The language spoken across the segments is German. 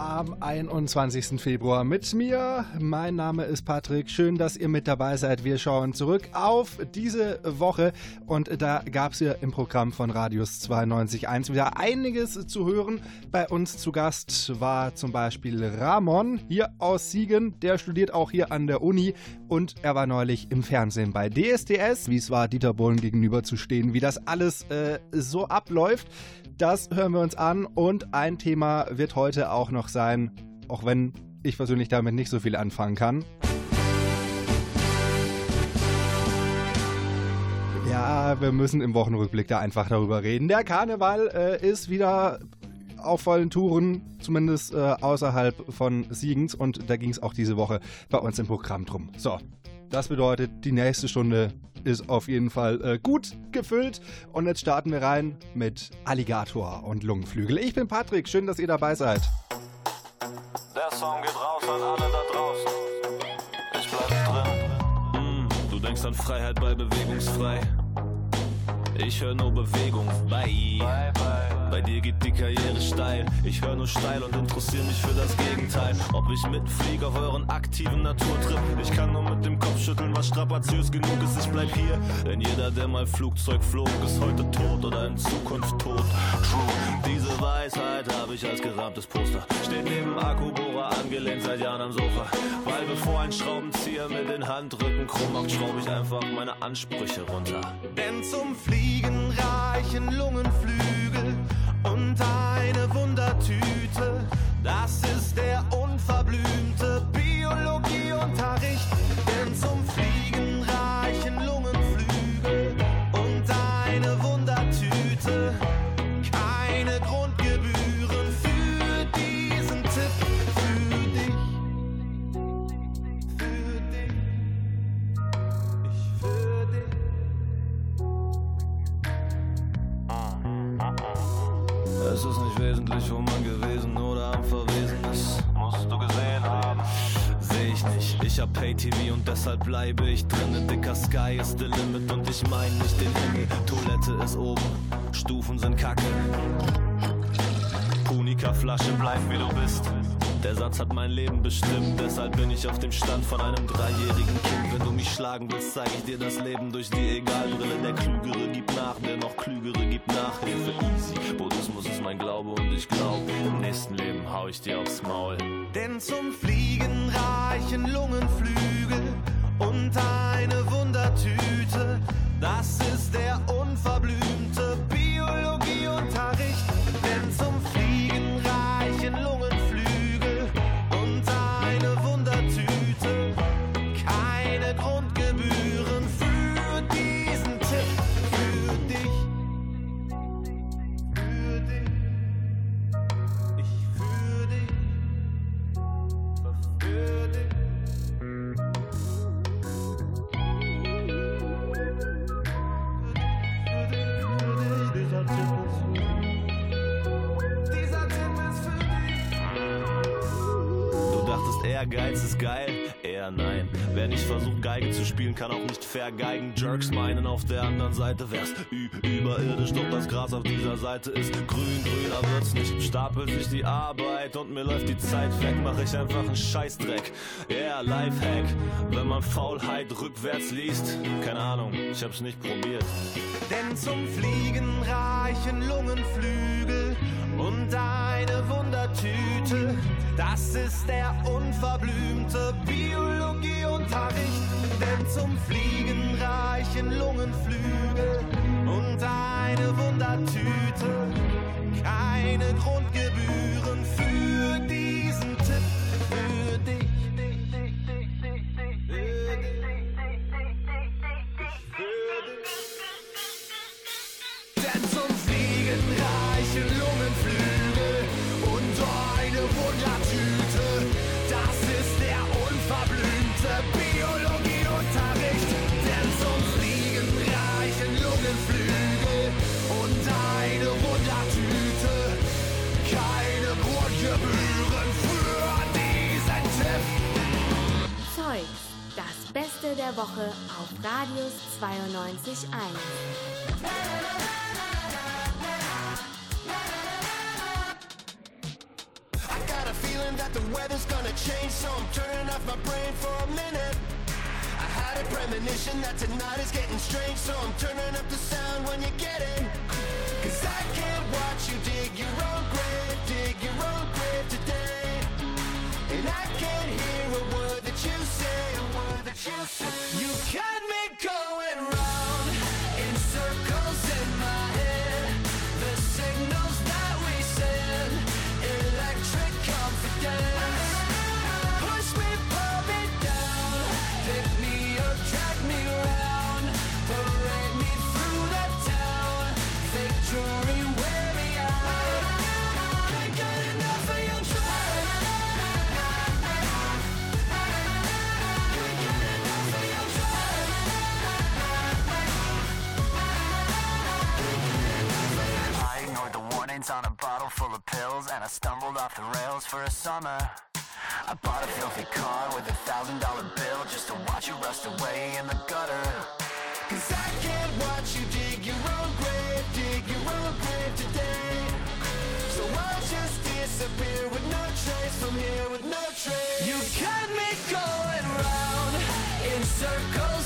Am 21. Februar mit mir. Mein Name ist Patrick. Schön, dass ihr mit dabei seid. Wir schauen zurück auf diese Woche und da gab es ja im Programm von Radius 92.1 wieder einiges zu hören. Bei uns zu Gast war zum Beispiel Ramon hier aus Siegen. Der studiert auch hier an der Uni und er war neulich im Fernsehen bei DSDS. Wie es war, Dieter Bohlen gegenüber zu stehen, wie das alles äh, so abläuft. Das hören wir uns an und ein Thema wird heute auch noch sein, auch wenn ich persönlich damit nicht so viel anfangen kann. Ja, wir müssen im Wochenrückblick da einfach darüber reden. Der Karneval äh, ist wieder auf vollen Touren, zumindest äh, außerhalb von Siegens und da ging es auch diese Woche bei uns im Programm drum. So, das bedeutet, die nächste Stunde ist auf jeden Fall äh, gut gefüllt. Und jetzt starten wir rein mit Alligator und Lungenflügel. Ich bin Patrick, schön, dass ihr dabei seid. Der Song geht raus an alle da draußen. Ich bleib drin. Mm, du denkst an Freiheit bei Bewegungsfrei. Ich höre nur Bewegung. Bye. bye, bye. Bei dir geht die Karriere steil. Ich höre nur steil und interessiere mich für das Gegenteil. Ob ich mitfliege auf euren aktiven Naturtrip. Ich kann nur mit dem Kopf schütteln, was strapaziös genug ist. Ich bleib hier, denn jeder, der mal Flugzeug flog, ist heute tot oder in Zukunft tot. True. Diese Weisheit habe ich als gerahmtes Poster. Steht neben Akkubohrer angelehnt seit Jahren am Sofa. Weil bevor ein Schraubenzieher mit den Handrücken krumm macht, schraube ich einfach meine Ansprüche runter. Denn zum Fliegen reichen Lungenflügel und eine Wundertüte. Das ist der unverblümte bleibe ich drin. Dicker Sky ist the limit und ich mein nicht den Himmel. Toilette ist oben, Stufen sind kacke. Punika-Flasche, bleib wie du bist. Der Satz hat mein Leben bestimmt, deshalb bin ich auf dem Stand von einem dreijährigen Kind. Wenn du mich schlagen willst, zeig ich dir das Leben durch die Egalbrille. Der Klügere gibt nach, der noch Klügere gibt Nachhilfe. Easy, Buddhismus ist mein Glaube und ich glaub, im nächsten Leben hau ich dir aufs Maul. Denn zum Fliegen reichen Lungenflügel und eine Wundertüte. Das ist der unverblümte Biologieunterricht. Denn zum Geige zu spielen, kann auch nicht vergeigen. Jerks meinen, auf der anderen Seite wär's überirdisch. Doch das Gras auf dieser Seite ist grün, grüner wird's nicht. Stapelt sich die Arbeit und mir läuft die Zeit weg, mach ich einfach einen Scheißdreck. Yeah, Lifehack. Wenn man Faulheit rückwärts liest, keine Ahnung, ich hab's nicht probiert. Denn zum Fliegen reichen Lungenflügel und eine Wundertüte. Das ist der unverblümte Biologieunterricht. Denn zum Fliegen reichen Lungenflügel und eine Wundertüte. Keine Grundgebühren der Woche auf Radius 92.1. I got a feeling that the weather's gonna change, so I'm turning off my brain for a minute. I had a premonition that tonight is getting strange, so I'm turning up the sound when you get it. Cause I can't watch you dig your own grave, dig your own grave today. And I you got me going ignored on a bottle full of pills and I stumbled off the rails for a summer. I bought a filthy car with a thousand dollar bill just to watch you rust away in the gutter. Cause I can't watch you dig your own grave, dig your own grave today. So I'll just disappear with no trace from here with no trace. You got me going round in circles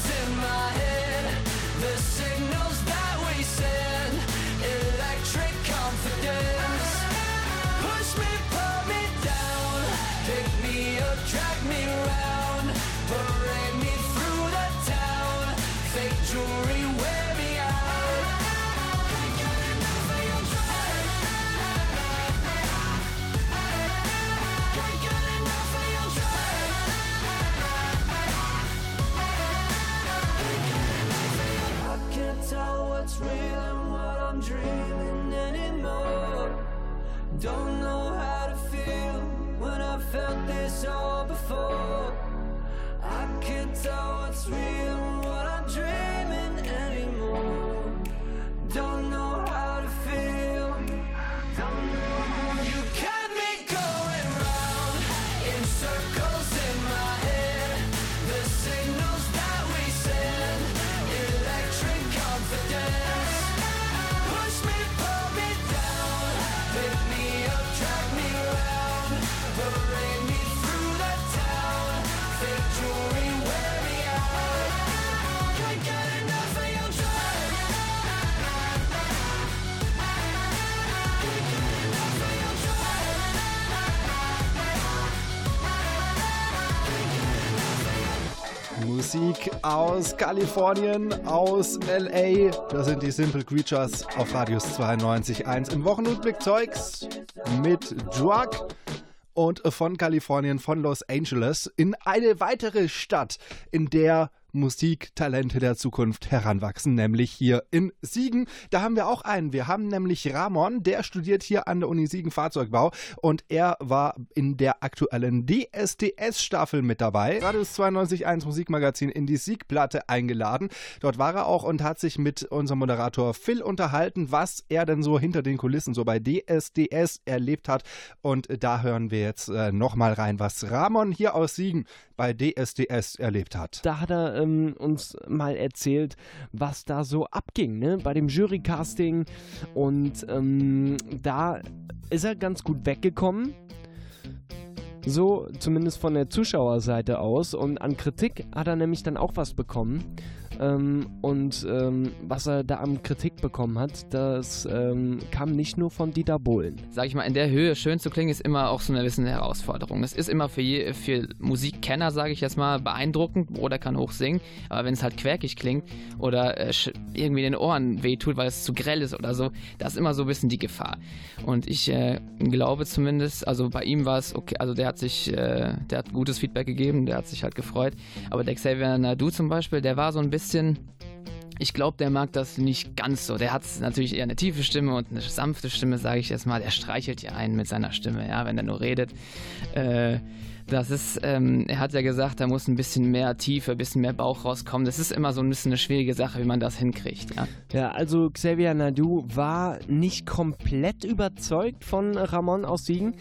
Don't know how to feel when I felt this all before. I can't tell what's real and what I'm dreaming anymore. Don't know Musik aus Kalifornien, aus LA. Das sind die Simple Creatures auf Radius 92.1 im Wochenrückblick Zeugs mit Drug und von Kalifornien, von Los Angeles in eine weitere Stadt, in der Musiktalente der Zukunft heranwachsen, nämlich hier in Siegen. Da haben wir auch einen. Wir haben nämlich Ramon, der studiert hier an der Uni Siegen Fahrzeugbau und er war in der aktuellen DSDS-Staffel mit dabei. Radius 92.1 Musikmagazin in die Siegplatte eingeladen. Dort war er auch und hat sich mit unserem Moderator Phil unterhalten, was er denn so hinter den Kulissen so bei DSDS erlebt hat. Und da hören wir jetzt äh, nochmal rein, was Ramon hier aus Siegen bei DSDS erlebt hat. Da hat er ähm, uns mal erzählt, was da so abging, ne? Bei dem Jurycasting. Und ähm, da ist er ganz gut weggekommen. So, zumindest von der Zuschauerseite aus. Und an Kritik hat er nämlich dann auch was bekommen. Ähm, und ähm, was er da an Kritik bekommen hat, das ähm, kam nicht nur von Dieter Bohlen. sag ich mal, in der Höhe schön zu klingen, ist immer auch so eine gewisse Herausforderung. Es ist immer für, je, für Musikkenner, sage ich jetzt mal, beeindruckend. Bruder kann hoch singen, aber wenn es halt quäkig klingt oder äh, irgendwie den Ohren wehtut, weil es zu grell ist oder so, das ist immer so ein bisschen die Gefahr. Und ich äh, glaube zumindest, also bei ihm war es okay, also der hat sich, äh, der hat gutes Feedback gegeben, der hat sich halt gefreut. Aber der Xavier Nadu zum Beispiel, der war so ein bisschen ich glaube, der mag das nicht ganz so. Der hat natürlich eher eine tiefe Stimme und eine sanfte Stimme, sage ich jetzt mal. Der streichelt ja einen mit seiner Stimme, ja, wenn er nur redet. Äh, das ist, ähm, er hat ja gesagt, da muss ein bisschen mehr Tiefe, ein bisschen mehr Bauch rauskommen. Das ist immer so ein bisschen eine schwierige Sache, wie man das hinkriegt, ja. Ja, also Xavier Nadu war nicht komplett überzeugt von Ramon aus Siegen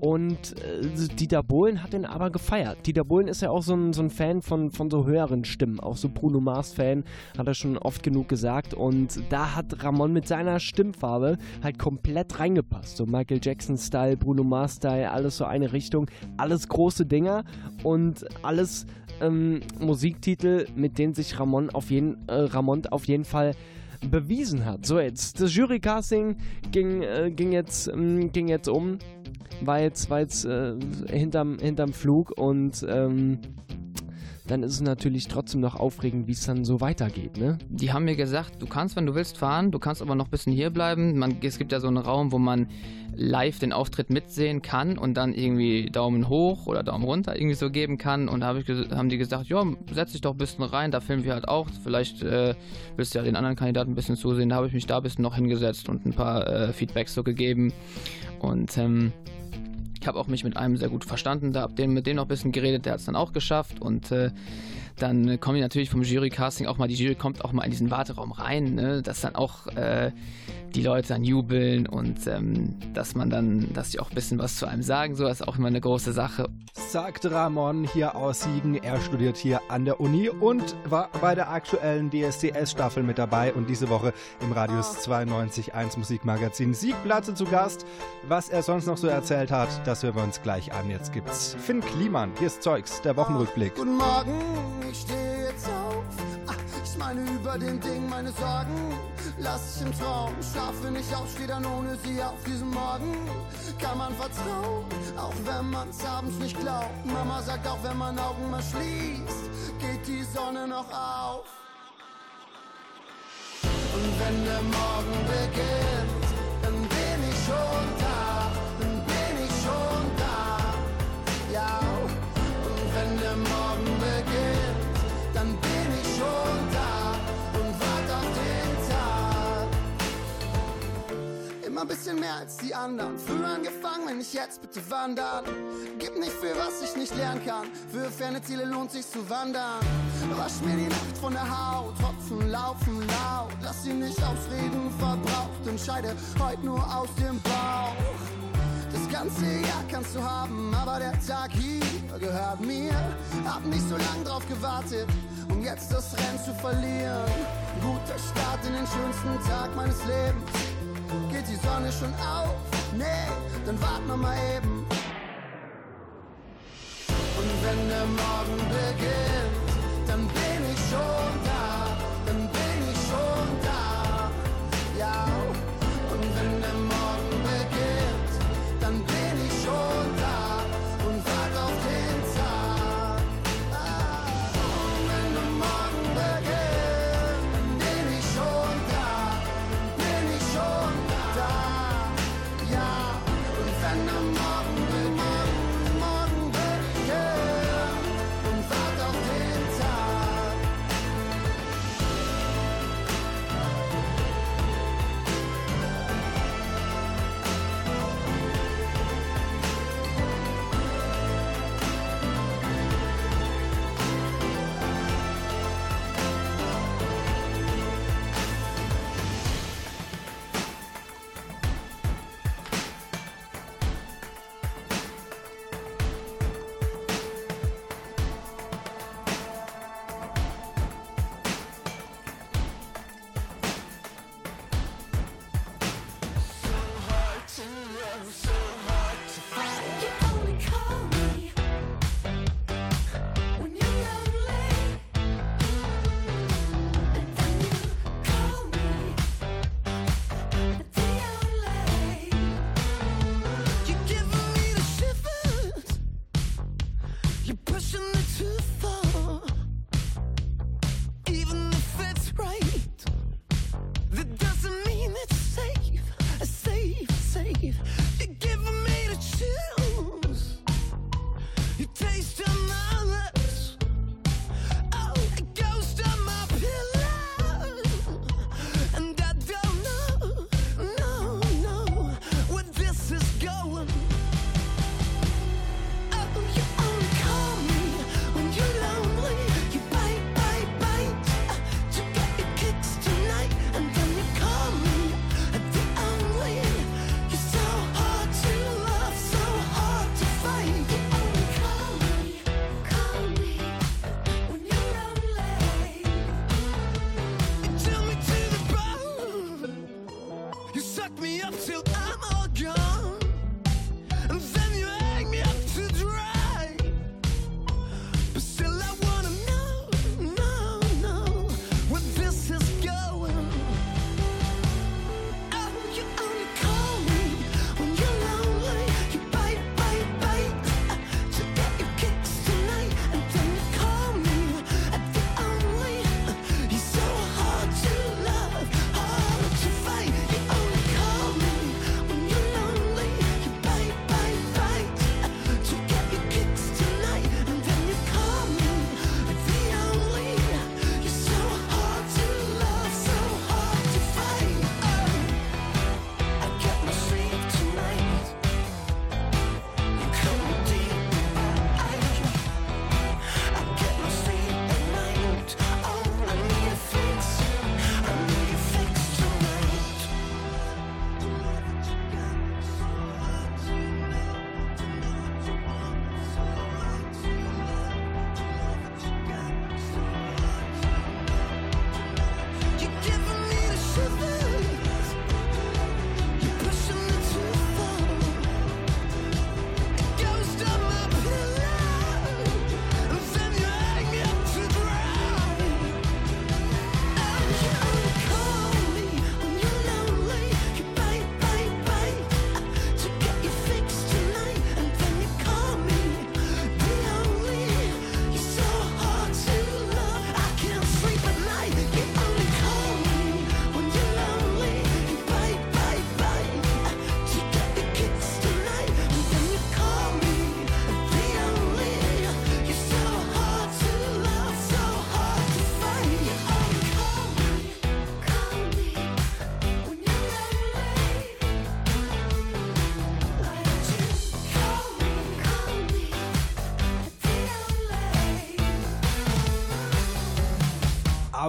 Und äh, Dieter Bohlen hat den aber gefeiert. Dieter Bohlen ist ja auch so ein, so ein Fan von, von so höheren Stimmen. Auch so Bruno Mars-Fan, hat er schon oft genug gesagt. Und da hat Ramon mit seiner Stimmfarbe halt komplett reingepasst. So Michael Jackson-Style, Bruno Mars-Style, alles so eine Richtung. Alles große Dinger und alles ähm, Musiktitel, mit denen sich Ramon auf jeden, äh, Ramon auf jeden Fall bewiesen hat. So, jetzt, das Jury-Casting ging, äh, ging, jetzt, ähm, ging jetzt um war jetzt, war jetzt äh, hinterm, hinterm Flug und ähm, dann ist es natürlich trotzdem noch aufregend, wie es dann so weitergeht, ne? Die haben mir gesagt, du kannst, wenn du willst, fahren, du kannst aber noch ein bisschen hier bleiben. Man, es gibt ja so einen Raum, wo man live den Auftritt mitsehen kann und dann irgendwie Daumen hoch oder Daumen runter irgendwie so geben kann. Und da hab ich, haben die gesagt, ja, setz dich doch ein bisschen rein, da filmen wir halt auch. Vielleicht äh, willst du ja den anderen Kandidaten ein bisschen zusehen. Da habe ich mich da ein bisschen noch hingesetzt und ein paar äh, Feedbacks so gegeben. Und ähm, ich habe auch mich mit einem sehr gut verstanden, da habe mit dem noch ein bisschen geredet, der hat es dann auch geschafft und äh, dann kommen die natürlich vom Jury-Casting auch mal, die Jury kommt auch mal in diesen Warteraum rein, ne? dass dann auch äh, die Leute dann jubeln und ähm, dass man dann, dass die auch ein bisschen was zu einem sagen, so das ist auch immer eine große Sache. Sagt Ramon hier aus Siegen. Er studiert hier an der Uni und war bei der aktuellen DSDS-Staffel mit dabei und diese Woche im Radius 92.1 Musikmagazin Siegplatte zu Gast. Was er sonst noch so erzählt hat, das hören wir uns gleich an. Jetzt gibt's Finn Kliman. Hier ist Zeugs, der Wochenrückblick. Guten Morgen, ich stehe jetzt auf. Ah, Ich meine über den Ding meine Sorgen. Lass ich im Traum, schlafe nicht auf, stehe dann ohne sie auf diesem Morgen. Kann man vertrauen, auch wenn man's abends nicht glaubt. Mama sagt auch, wenn man Augen mal schließt, geht die Sonne noch auf. Und wenn der Morgen beginnt, Immer ein bisschen mehr als die anderen. Früher angefangen, wenn ich jetzt bitte wandern. Gib nicht für was ich nicht lernen kann. Für ferne Ziele lohnt sich zu wandern. Wasch mir die Nacht von der Haut. Tropfen laufen laut. Lass sie nicht ausreden verbraucht. Entscheide heute nur aus dem Bauch. Das ganze Jahr kannst du haben, aber der Tag hier gehört mir. Hab nicht so lang drauf gewartet, um jetzt das Rennen zu verlieren. Guter Start in den schönsten Tag meines Lebens. Geht die Sonne schon auf? Nee, dann warten wir mal eben. Und wenn der Morgen beginnt, dann bin ich schon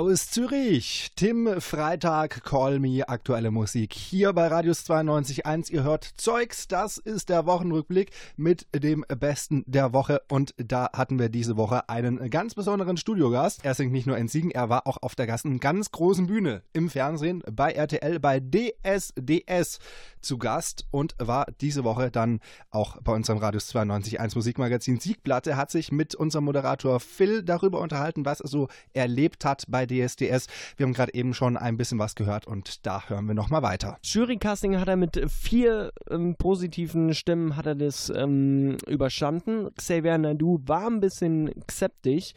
aus Zürich. Tim Freitag, Call Me, aktuelle Musik. Hier bei Radius 92.1. Ihr hört Zeugs, das ist der Wochenrückblick mit dem Besten der Woche. Und da hatten wir diese Woche einen ganz besonderen Studiogast. Er singt nicht nur in Siegen, er war auch auf der ganzen ganz großen Bühne im Fernsehen bei RTL, bei DSDS zu Gast und war diese Woche dann auch bei unserem Radius 92.1 Musikmagazin Siegplatte, hat sich mit unserem Moderator Phil darüber unterhalten, was er so erlebt hat bei DSDS. Wir haben gerade eben schon ein bisschen was gehört und da hören wir nochmal weiter. Jurycasting hat er mit vier ähm, positiven Stimmen hat er das ähm, überstanden. Xavier Nadu war ein bisschen skeptisch.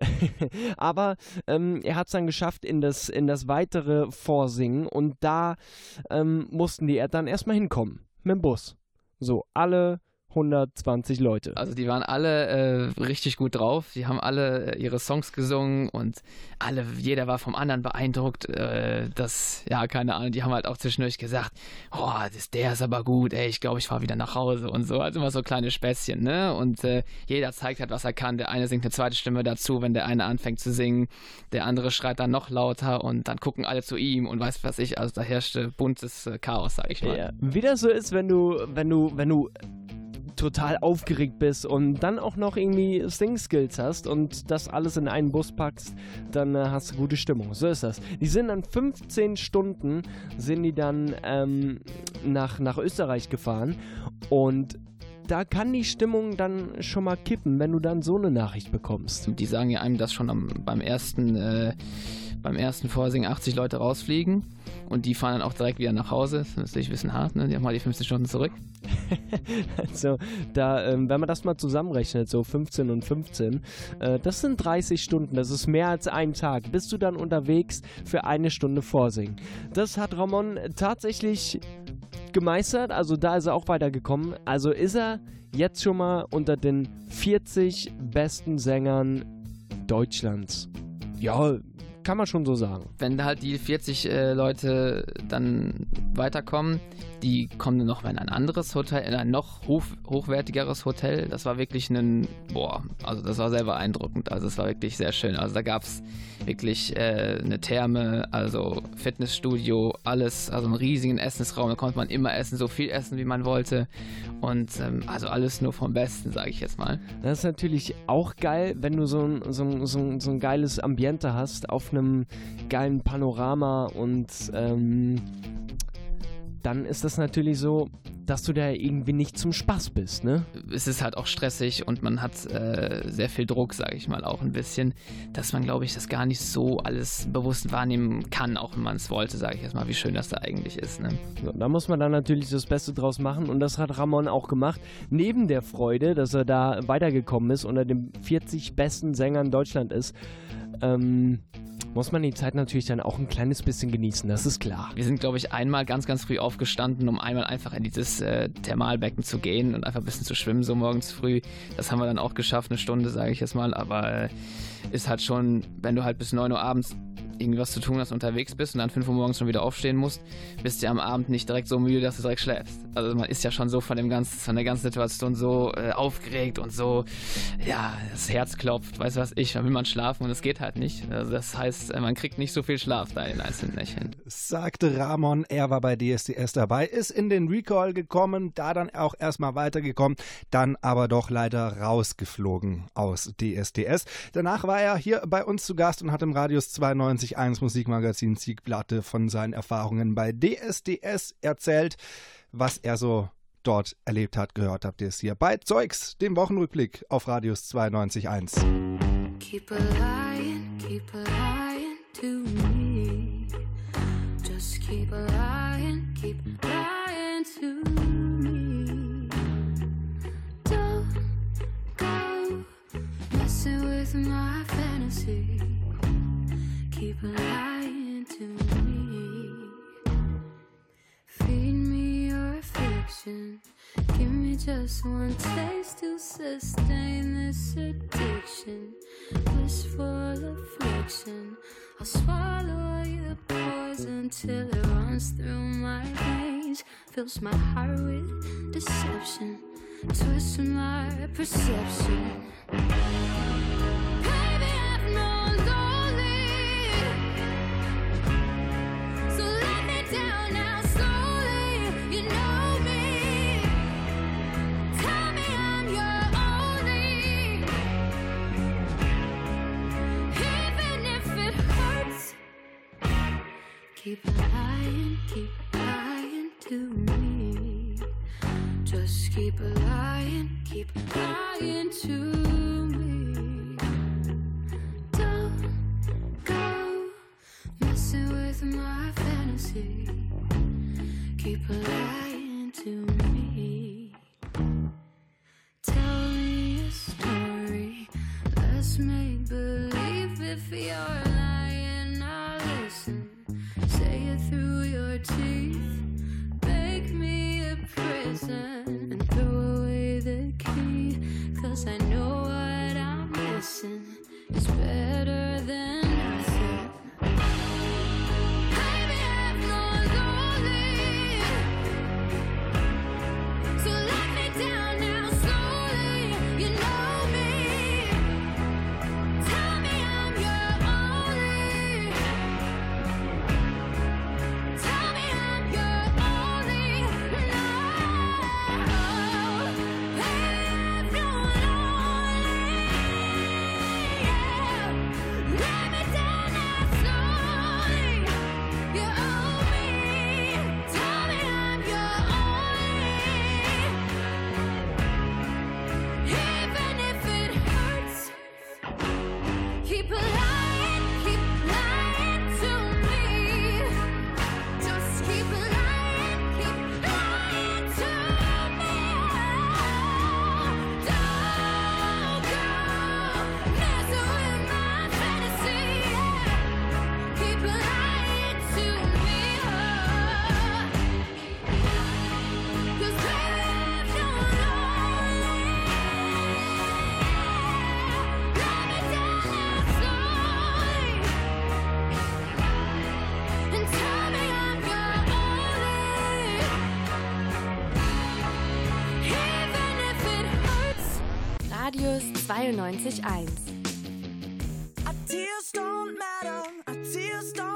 Aber ähm, er hat es dann geschafft in das, in das weitere Vorsingen und da ähm, mussten die dann erstmal hinkommen mit dem Bus. So, alle 120 Leute. Also die waren alle äh, richtig gut drauf. Die haben alle äh, ihre Songs gesungen und alle, jeder war vom anderen beeindruckt. Äh, das, ja, keine Ahnung, die haben halt auch zwischendurch gesagt, oh, das, der ist aber gut, ey, ich glaube, ich fahre wieder nach Hause und so. Also immer so kleine Späßchen, ne? Und äh, jeder zeigt halt, was er kann. Der eine singt eine zweite Stimme dazu, wenn der eine anfängt zu singen. Der andere schreit dann noch lauter und dann gucken alle zu ihm und weiß was ich. Also da herrschte buntes äh, Chaos, sag ich mal. Ja. Wie das so ist, wenn du, wenn du, wenn du total aufgeregt bist und dann auch noch irgendwie Sing-Skills hast und das alles in einen Bus packst, dann äh, hast du gute Stimmung. So ist das. Die sind dann 15 Stunden, sind die dann ähm, nach, nach Österreich gefahren und da kann die Stimmung dann schon mal kippen, wenn du dann so eine Nachricht bekommst. Die sagen ja einem das schon am, beim ersten äh, ersten Vorsingen 80 Leute rausfliegen und die fahren dann auch direkt wieder nach Hause. Das ist natürlich ein bisschen hart, ne? Die haben mal die 15 Stunden zurück. also, da, ähm, wenn man das mal zusammenrechnet, so 15 und 15, äh, das sind 30 Stunden, das ist mehr als ein Tag. Bist du dann unterwegs für eine Stunde Vorsingen? Das hat Ramon tatsächlich gemeistert, also da ist er auch weitergekommen. Also ist er jetzt schon mal unter den 40 besten Sängern Deutschlands. Ja, kann man schon so sagen. Wenn halt die 40 äh, Leute dann weiterkommen, die kommen noch in ein anderes Hotel, in ein noch hoch, hochwertigeres Hotel. Das war wirklich ein, boah, also das war sehr beeindruckend. Also es war wirklich sehr schön. Also da gab es wirklich äh, eine Therme, also Fitnessstudio, alles, also einen riesigen Essensraum. Da konnte man immer essen, so viel essen, wie man wollte. Und ähm, also alles nur vom Besten, sage ich jetzt mal. Das ist natürlich auch geil, wenn du so ein, so ein, so ein, so ein geiles Ambiente hast auf einem geilen Panorama und ähm, dann ist das natürlich so, dass du da irgendwie nicht zum Spaß bist, ne? Es ist halt auch stressig und man hat äh, sehr viel Druck, sage ich mal, auch ein bisschen, dass man, glaube ich, das gar nicht so alles bewusst wahrnehmen kann, auch wenn man es wollte, sage ich erstmal, wie schön das da eigentlich ist, ne? So, da muss man dann natürlich das Beste draus machen und das hat Ramon auch gemacht. Neben der Freude, dass er da weitergekommen ist, unter den 40 besten Sängern Deutschland ist, ähm, muss man die Zeit natürlich dann auch ein kleines bisschen genießen, das ist klar. Wir sind, glaube ich, einmal ganz, ganz früh aufgestanden, um einmal einfach in dieses äh, Thermalbecken zu gehen und einfach ein bisschen zu schwimmen, so morgens früh. Das haben wir dann auch geschafft, eine Stunde, sage ich jetzt mal, aber äh, ist halt schon, wenn du halt bis 9 Uhr abends irgendwas zu tun hast, unterwegs bist und dann 5 Uhr morgens schon wieder aufstehen musst, bist du am Abend nicht direkt so müde, dass du direkt schläfst. Also man ist ja schon so von dem ganzen, von der ganzen Situation so äh, aufgeregt und so, ja, das Herz klopft, weiß was ich, dann will man schlafen und es geht halt nicht. Also das heißt, äh, man kriegt nicht so viel Schlaf da in einzelnen Nächten. Sagte Ramon, er war bei DSDS dabei, ist in den Recall gekommen, da dann auch erstmal weitergekommen, dann aber doch leider rausgeflogen aus DSDS. Danach war er hier bei uns zu Gast und hat im Radius 92 1 Musikmagazin Siegplatte von seinen Erfahrungen bei DSDS erzählt, was er so dort erlebt hat, gehört habt ihr es hier bei Zeugs, dem Wochenrückblick auf Radius 92.1. Keep a lying, keep a lying to me. Just keep a lying, keep lying to me. Don't go messing with my fantasy. Keep lying to me. Feed me your affection. Give me just one taste to sustain this addiction. Wishful affliction. I'll swallow your poison till it runs through my veins. Fills my heart with deception. Twists my perception. keep lying, keep lying to me. Just keep lying, keep lying to me. Don't go messing with my fantasy. Keep lying. 91.1.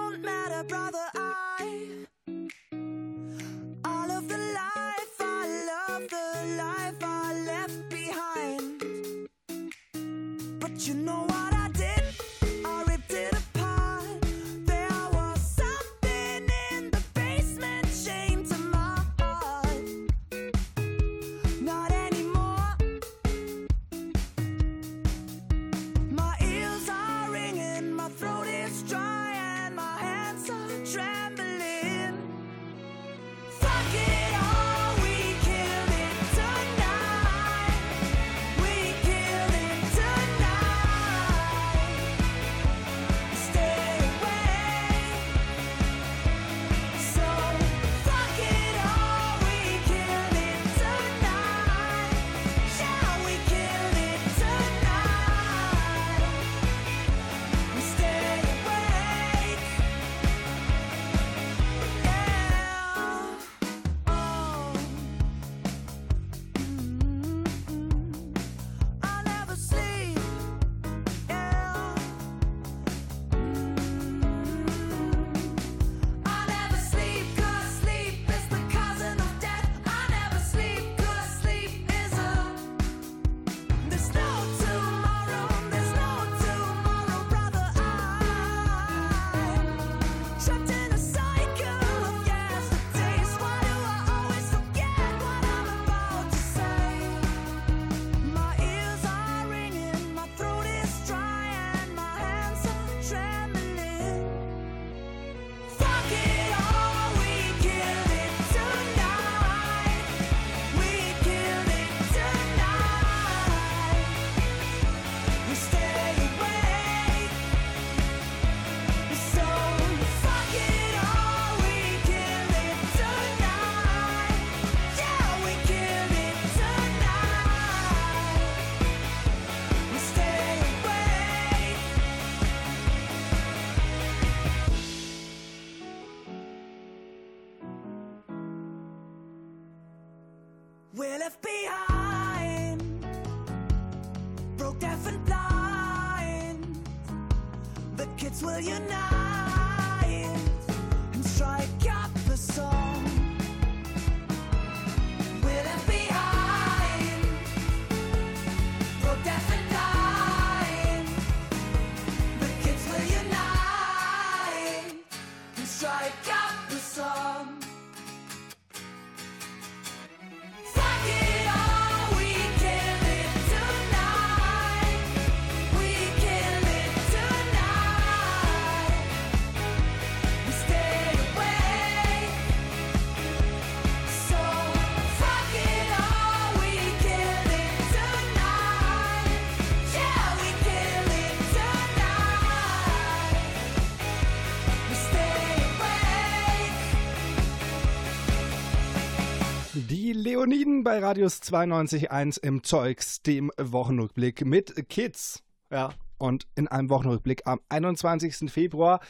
bei Radius 92.1 im Zeugs, dem Wochenrückblick mit Kids. Ja, und in einem Wochenrückblick am 21. Februar.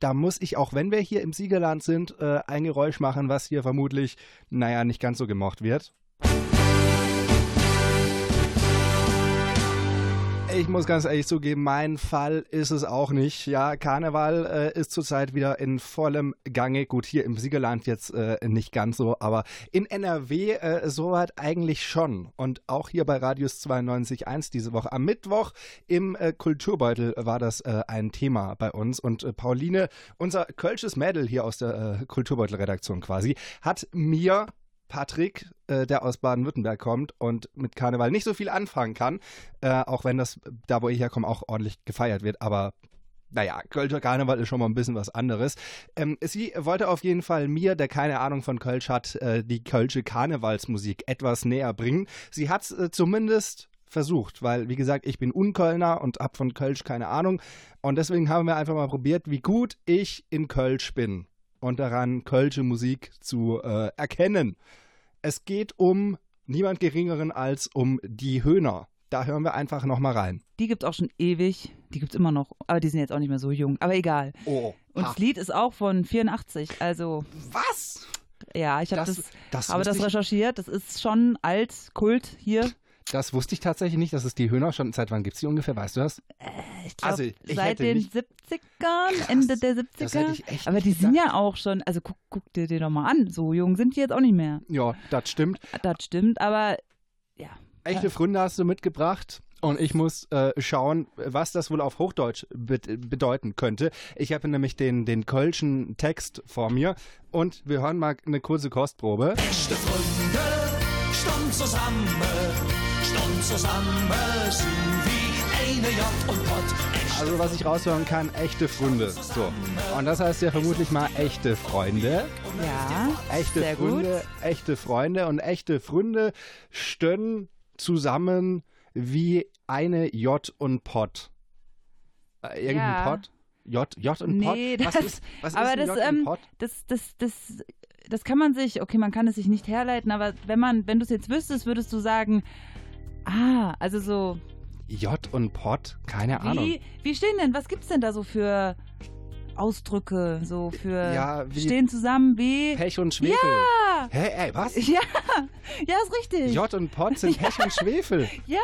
Da muss ich, auch wenn wir hier im Siegerland sind, äh, ein Geräusch machen, was hier vermutlich, naja, nicht ganz so gemocht wird. Ich muss ganz ehrlich zugeben, mein Fall ist es auch nicht. Ja, Karneval äh, ist zurzeit wieder in vollem Gange. Gut, hier im Siegerland jetzt äh, nicht ganz so, aber in NRW äh, soweit eigentlich schon. Und auch hier bei Radius 92.1 diese Woche am Mittwoch im äh, Kulturbeutel war das äh, ein Thema bei uns. Und äh, Pauline, unser kölsches Mädel hier aus der Kulturbeutel-Redaktion quasi, hat mir Patrick, äh, der aus Baden-Württemberg kommt und mit Karneval nicht so viel anfangen kann, äh, auch wenn das da, wo ich herkomme, auch ordentlich gefeiert wird. Aber naja, Kölscher Karneval ist schon mal ein bisschen was anderes. Ähm, sie wollte auf jeden Fall mir, der keine Ahnung von Kölsch hat, äh, die Kölsche Karnevalsmusik etwas näher bringen. Sie hat es äh, zumindest versucht, weil, wie gesagt, ich bin Unkölner und hab von Kölsch keine Ahnung. Und deswegen haben wir einfach mal probiert, wie gut ich in Kölsch bin und daran Kölsche Musik zu äh, erkennen. Es geht um niemand Geringeren als um die Höhner. Da hören wir einfach nochmal rein. Die gibt es auch schon ewig. Die gibt es immer noch. Aber die sind jetzt auch nicht mehr so jung. Aber egal. Oh. Und das Lied ist auch von 84. Also, Was? ja, ich habe Das- das, das das recherchiert. Das ist schon alt, Kult hier. Das wusste ich tatsächlich nicht, dass es die Höhner schon. Seit wann gibt es die ungefähr? Weißt du das? Ich glaub, Also, ich seit den nicht- 70ern, Ende der 70er. das hätte ich echt Aber die sind ja auch schon, also guck, guck dir die doch mal an. So jung sind die jetzt auch nicht mehr. Ja, das stimmt. Das stimmt, aber ja. Echte Fründe hast du mitgebracht. Und ich muss äh, schauen, was das wohl auf Hochdeutsch be bedeuten könnte. Ich habe nämlich den, den Kölschen Text vor mir und wir hören mal eine kurze Kostprobe. Beste Freunde, stand zusammen, stand zusammen, sind wie eine J und Pott. Also was ich raushören kann, echte Freunde. So. Und das heißt ja vermutlich mal echte Freunde. Ja, Echte sehr Freunde, gut. echte Freunde und echte Freunde stehen zusammen wie eine J und Pott. Äh, irgendein Ja. Pott? J, J und Pott? Nee, was das, ist, was aber ist ein das, J und ähm, Pott? das, das, das, das kann man sich, okay, man kann es sich nicht herleiten, aber wenn man, wenn du es jetzt wüsstest, würdest du sagen, ah, also so, J und Pott? Keine Ahnung. wie, wie stehen denn, was gibt's denn da so für Ausdrücke, so für Ja, wie- stehen zusammen wie, Pech und Schwefel. ja, Hä, ey, was? ja, ja, ist richtig, J und Pott sind Pech und Schwefel. ja,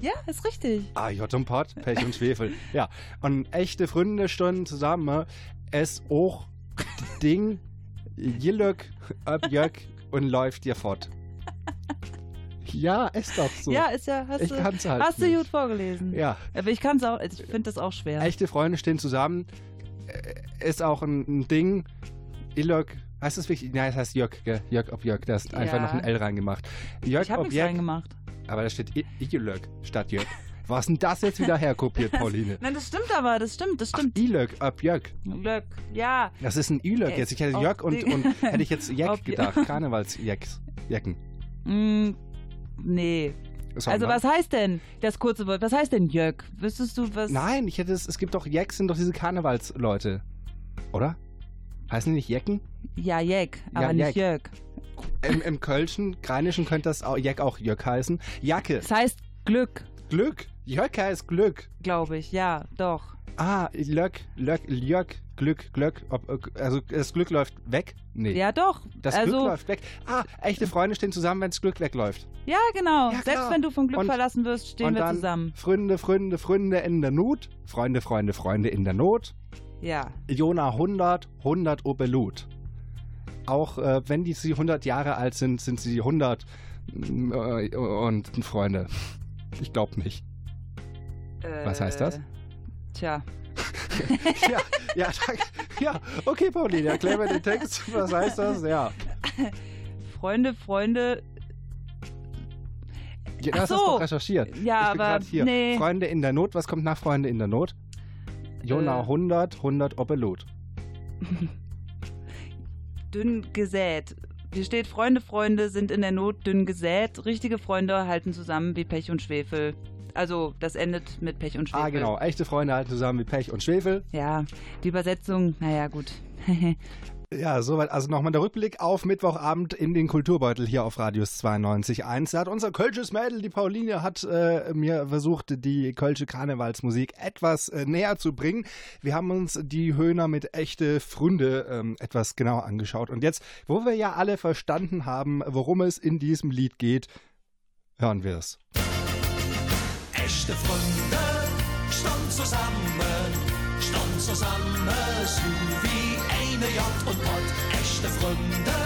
ja, ist richtig. Ah, J und Pott, Pech und Schwefel. Ja, und echte Freunde stehen zusammen. Es auch Ding, Jillök, ab Jök und läuft dir fort. Ja, ist doch so. Ja, ist ja, hast ich du, kann's halt hast du nicht. gut vorgelesen. Ja, Aber ich kann es auch, ich finde das auch schwer. echte Freunde stehen zusammen. Äh, Ist auch ein, ein Ding. Illök, heißt das wirklich? Nein, es heißt Jörg, gell? Jörg ob Jörg. Da ist einfach Ja. noch ein L reingemacht. Jörg Ich habe ob nichts Jörg. reingemacht. Aber da steht I- Illök statt Jörg. Was denn das jetzt wieder herkopiert, Pauline? Nein, das stimmt aber, das stimmt, das stimmt. Illök ob Jörg. Glück, ja. Das ist ein Ülök Es jetzt. Ich hätte Jörg und, und hätte ich jetzt die- gedacht. Karnevalsjecks. Jecken. Mm, nee. Also was heißt denn das kurze Wort? Was heißt denn Jörg? Wüsstest du was? Nein, ich hätte es, es gibt doch Jecks, sind doch diese Karnevalsleute. Oder? Heißen die nicht Jecken? Ja, Jeck, aber Ja, nicht. Jörg. Im, Im Kölschen, Rheinischen könnte das auch, Jeck auch Jöck heißen. Jacke, Das heißt Glück, Glück. Jöck heißt Glück. glaube ich. Ja, doch. Ah, Löck, Löck, Jöck, Glück, Glück. Ob, also das Glück läuft weg? Nee. Ja, doch. Das also, Glück läuft weg. Ah, echte Freunde stehen zusammen, wenn das Glück wegläuft. Ja, genau. Ja, Selbst wenn du vom Glück Und- verlassen wirst, stehen wir zusammen. Freunde, Freunde, Freunde in der Not. Freunde, Freunde, Freunde in der Not. Ja. Jona 100, 100 Obelut. Auch äh, wenn die sie 100 Jahre alt sind, sind sie 100 äh, und Freunde. Ich glaube nicht. Was heißt das? Tja. ja, ja, ja, okay, Pauline, erklär mir den Text. Was heißt das? Ja. Freunde, Freunde. ja das so. hast du doch recherchiert. Ja, ich aber hier. nee. Freunde in der Not. Was kommt nach Freunde in der Not? Jona Äh. 100, 100 Obelut. Dünn gesät. Hier steht, Freunde, Freunde sind in der Not dünn gesät. Richtige Freunde halten zusammen wie Pech und Schwefel. Also, das endet mit Pech und Schwefel. Ah, genau. Echte Freunde halten zusammen wie Pech und Schwefel. Ja, die Übersetzung, naja, gut. Ja, soweit. Also nochmal der Rückblick auf Mittwochabend in den Kulturbeutel hier auf Radius 92.1. Da hat unser Kölsches Mädel, die Pauline, hat äh, mir versucht, die Kölsche Karnevalsmusik etwas äh, näher zu bringen. Wir haben uns die Höhner mit echte Fründe ähm, etwas genauer angeschaut. Und jetzt, wo wir ja alle verstanden haben, worum es in diesem Lied geht, hören wir es. Echte Freunde stand zusammen, stand zusammen, so wie eine Jagd und Pott. Echte Freunde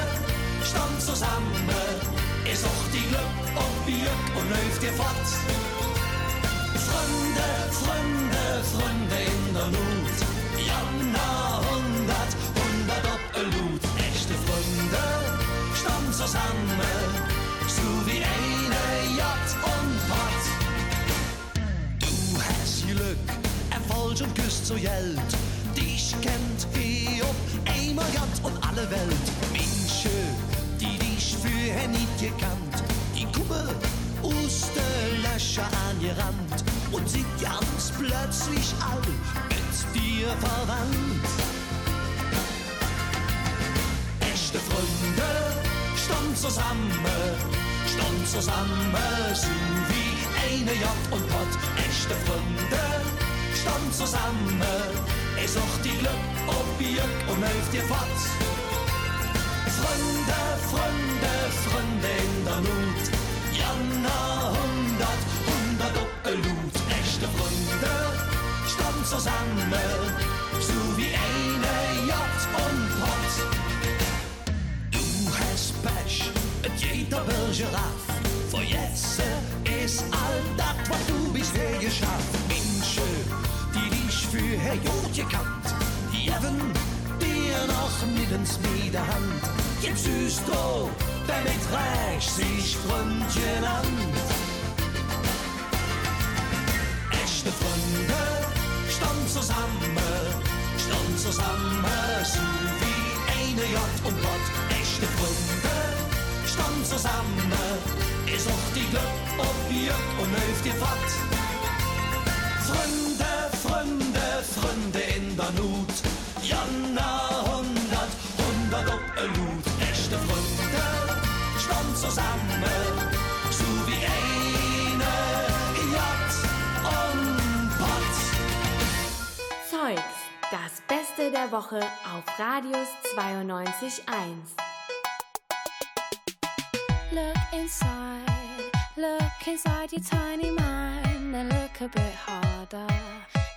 stand zusammen, ist auch die Glück und Bier und läuft ihr fort. Freunde, Freunde, Freunde in der Not, Janna hundert, Erfolg und küsst so Geld. Dich kennt hier ob einmal ganz und alle Welt. Menschen, die dich für nicht gekannt, die kommen aus der Löcher angerannt und sind ganz plötzlich all mit dir verwandt. Echte Freunde stand zusammen, stand zusammen, so wie eine Jagd und Pott. Echte Freunde stand zusammen, es auch die Glück ob Bier und läuft dir fort. Freunde, Freunde, Freunde in der Not, Janna hundert, hundert Doppellut. Echte Freunde stand zusammen, so wie eine Jagd und Pott. Du hast Pech, jeder Giraffe. Vor jetzt ist all das, was du bisher geschafft. Jod gekannt, die haben dir noch nirgends mit der Hand. Jetzt süß du, damit reich sich Freundchen an. Echte Freunde stand zusammen, stand zusammen, so wie eine Jagd und Gott. Echte Freunde stand zusammen, ist auch die Glück ob Bier und läuft dir fort. Freunde, Freunde, in der Not, Janna hundert, hundert Doppellut. Echte Freunde stand zusammen, so wie eine Jagd und Pott. Zeugs, das Beste der Woche auf Radius 92.1. Look inside, look inside your tiny mind and look a bit harder.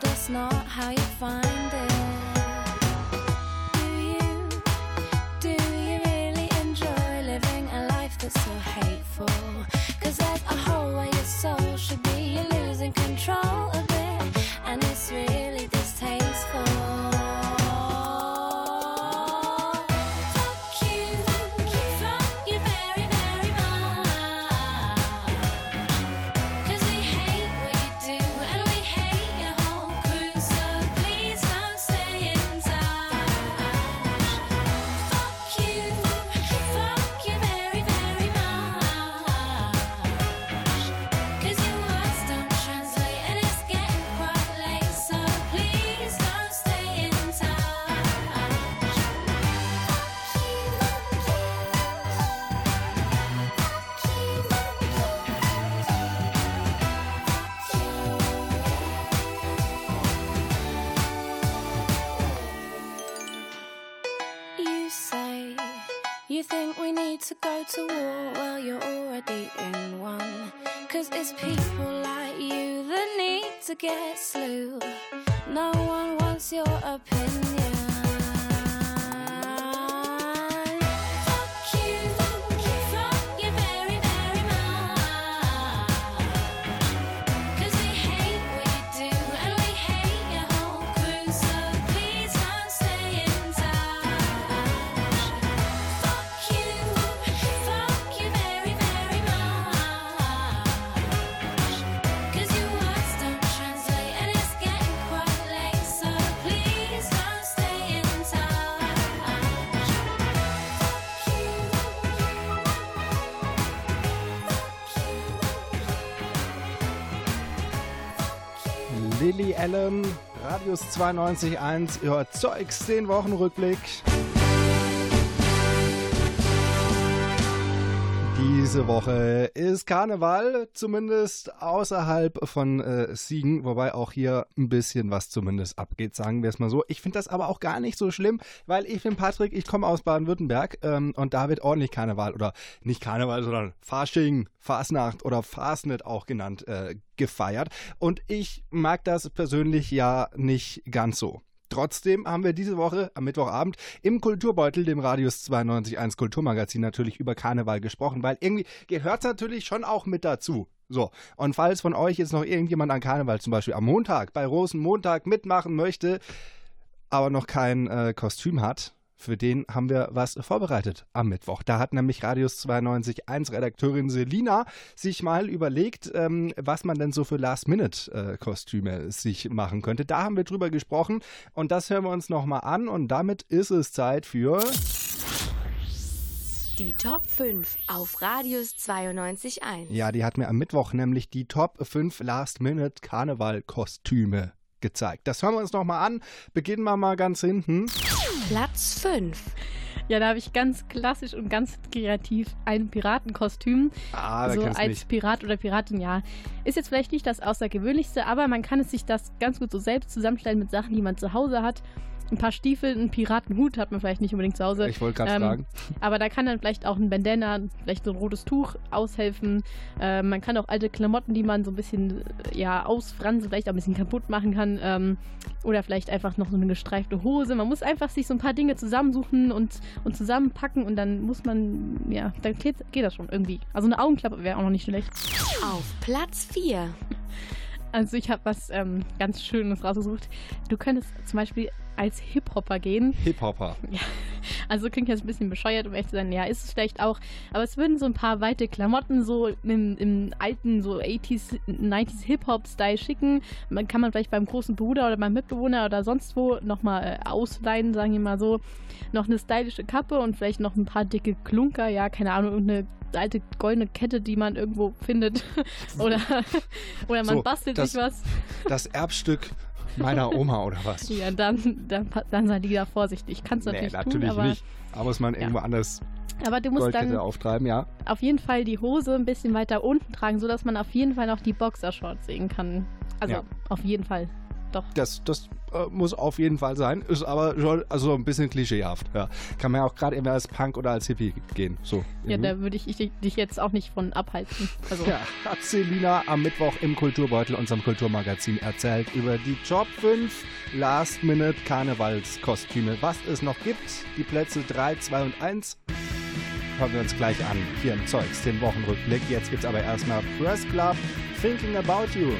told us not how you find it. Do you, do you really enjoy living a life that's so hateful? Cause there's a hole where your soul should be, you're losing control get slew. No one wants your opinion. Allen, Radius 92.1, ihr Zeugs, den Wochenrückblick. Diese Woche ist Karneval, zumindest außerhalb von äh, Siegen, wobei auch hier ein bisschen was zumindest abgeht, sagen wir es mal so. Ich finde das aber auch gar nicht so schlimm, weil ich bin Patrick, ich komme aus Baden-Württemberg ähm, und da wird ordentlich Karneval oder nicht Karneval, sondern Fasching, Fasnacht oder Fasnet auch genannt, äh, gefeiert. Und ich mag das persönlich ja nicht ganz so. Trotzdem haben wir diese Woche am Mittwochabend im Kulturbeutel, dem Radius 92.1 Kulturmagazin, natürlich über Karneval gesprochen, weil irgendwie gehört es natürlich schon auch mit dazu. So, und falls von euch jetzt noch irgendjemand an Karneval zum Beispiel am Montag, bei Rosenmontag mitmachen möchte, aber noch kein äh, Kostüm hat, für den haben wir was vorbereitet am Mittwoch. Da hat nämlich Radius 92.1 Redakteurin Selina sich mal überlegt, ähm, was man denn so für Last-Minute-Kostüme sich machen könnte. Da haben wir drüber gesprochen und das hören wir uns nochmal an und damit ist es Zeit für... Die Top 5 auf Radius 92.1. Ja, die hat mir am Mittwoch nämlich die Top 5 Last-Minute-Karneval-Kostüme gezeigt. Das hören wir uns nochmal an. Beginnen wir mal ganz hinten. Platz 5. Ja, da habe ich ganz klassisch und ganz kreativ ein Piratenkostüm. Ah, da so du als mich. Pirat oder Piratin, ja. Ist jetzt vielleicht nicht das Außergewöhnlichste, aber man kann es sich das ganz gut so selbst zusammenstellen mit Sachen, die man zu Hause hat. Ein paar Stiefel, einen Piratenhut hat man vielleicht nicht unbedingt zu Hause. Ich wollte gerade Ähm, fragen. Aber da kann dann vielleicht auch ein Bandana, vielleicht so ein rotes Tuch aushelfen. Äh, man kann auch alte Klamotten, die man so ein bisschen äh, ja, ausfransen, vielleicht auch ein bisschen kaputt machen kann. Ähm, oder vielleicht einfach noch so eine gestreifte Hose. Man muss einfach sich so ein paar Dinge zusammensuchen und, und zusammenpacken und dann muss man, ja, dann geht, geht das schon irgendwie. Also eine Augenklappe wäre auch noch nicht schlecht. Auf Platz 4. Also ich habe was ähm, ganz Schönes rausgesucht. Du könntest zum Beispiel als Hip-Hopper gehen. Hip-Hopper. Ja, also klingt jetzt ein bisschen bescheuert, um ehrlich zu sein. Ja, ist es vielleicht auch. Aber es würden so ein paar weite Klamotten so im, im alten, so 80s, 90s Hip-Hop-Style schicken. Man kann man vielleicht beim großen Bruder oder beim Mitbewohner oder sonst wo nochmal äh, ausleihen, sagen wir mal so. Noch eine stylische Kappe und vielleicht noch ein paar dicke Klunker. Ja, keine Ahnung, irgendeine alte goldene Kette, die man irgendwo findet. oder, oder man So, bastelt das- sich was. Das Erbstück meiner Oma oder was? Ja, dann, dann, dann seid ihr da vorsichtig. Kannst du nee, natürlich, natürlich tun, aber, nicht. Da muss man irgendwo anders aber du musst Goldkette dann auftreiben, ja. auf jeden Fall die Hose ein bisschen weiter unten tragen, sodass man auf jeden Fall noch die Boxershorts sehen kann. Also Ja. auf jeden Fall. Doch. Das, das äh, muss auf jeden Fall sein. Ist aber schon also ein bisschen klischeehaft. Ja. Kann man ja auch gerade immer als Punk oder als Hippie gehen. So. Ja, da würde ich, ich dich jetzt auch nicht von abhalten. Also, Ja, hat Selina am Mittwoch im Kulturbeutel, unserem Kulturmagazin, erzählt über die Top 5 Last-Minute-Karnevalskostüme. Was es noch gibt, die Plätze 3, 2 und 1. Hören wir uns gleich an, hier im Zeugs, den Wochenrückblick. Jetzt gibt's aber erstmal Press Club, Thinking About. You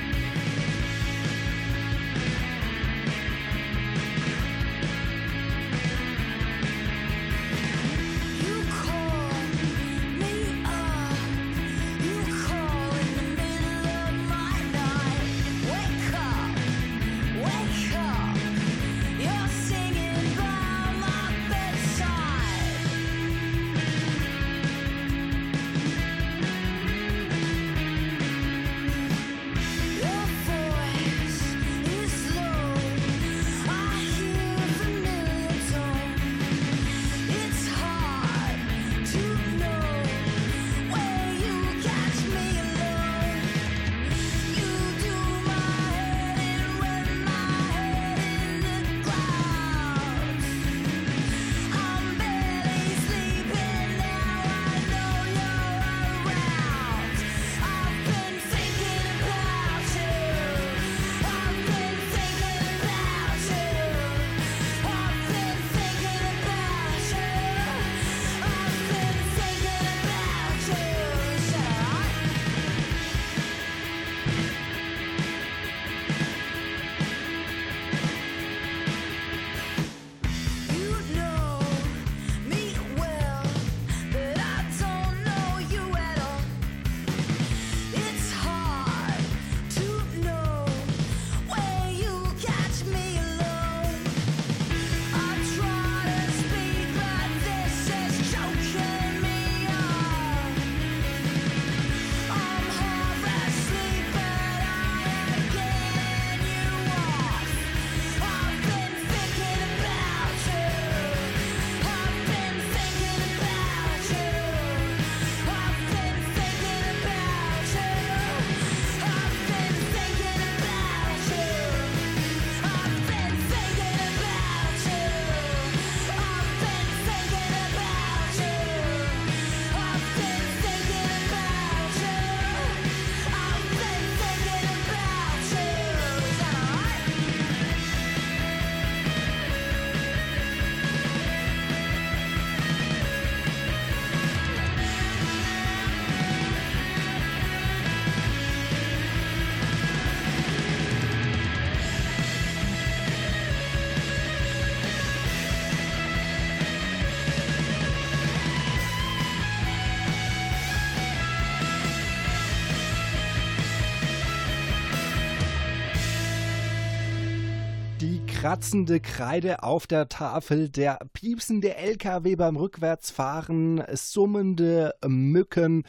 kratzende Kreide auf der Tafel, der piepsende LKW beim Rückwärtsfahren, summende Mücken.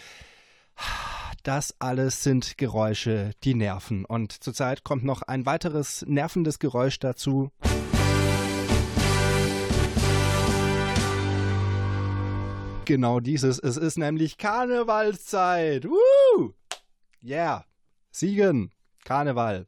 Das alles sind Geräusche, die nerven. Und zurzeit kommt noch ein weiteres nervendes Geräusch dazu. Genau dieses. Es ist nämlich Karnevalszeit. Woo! Yeah. Siegen. Karneval.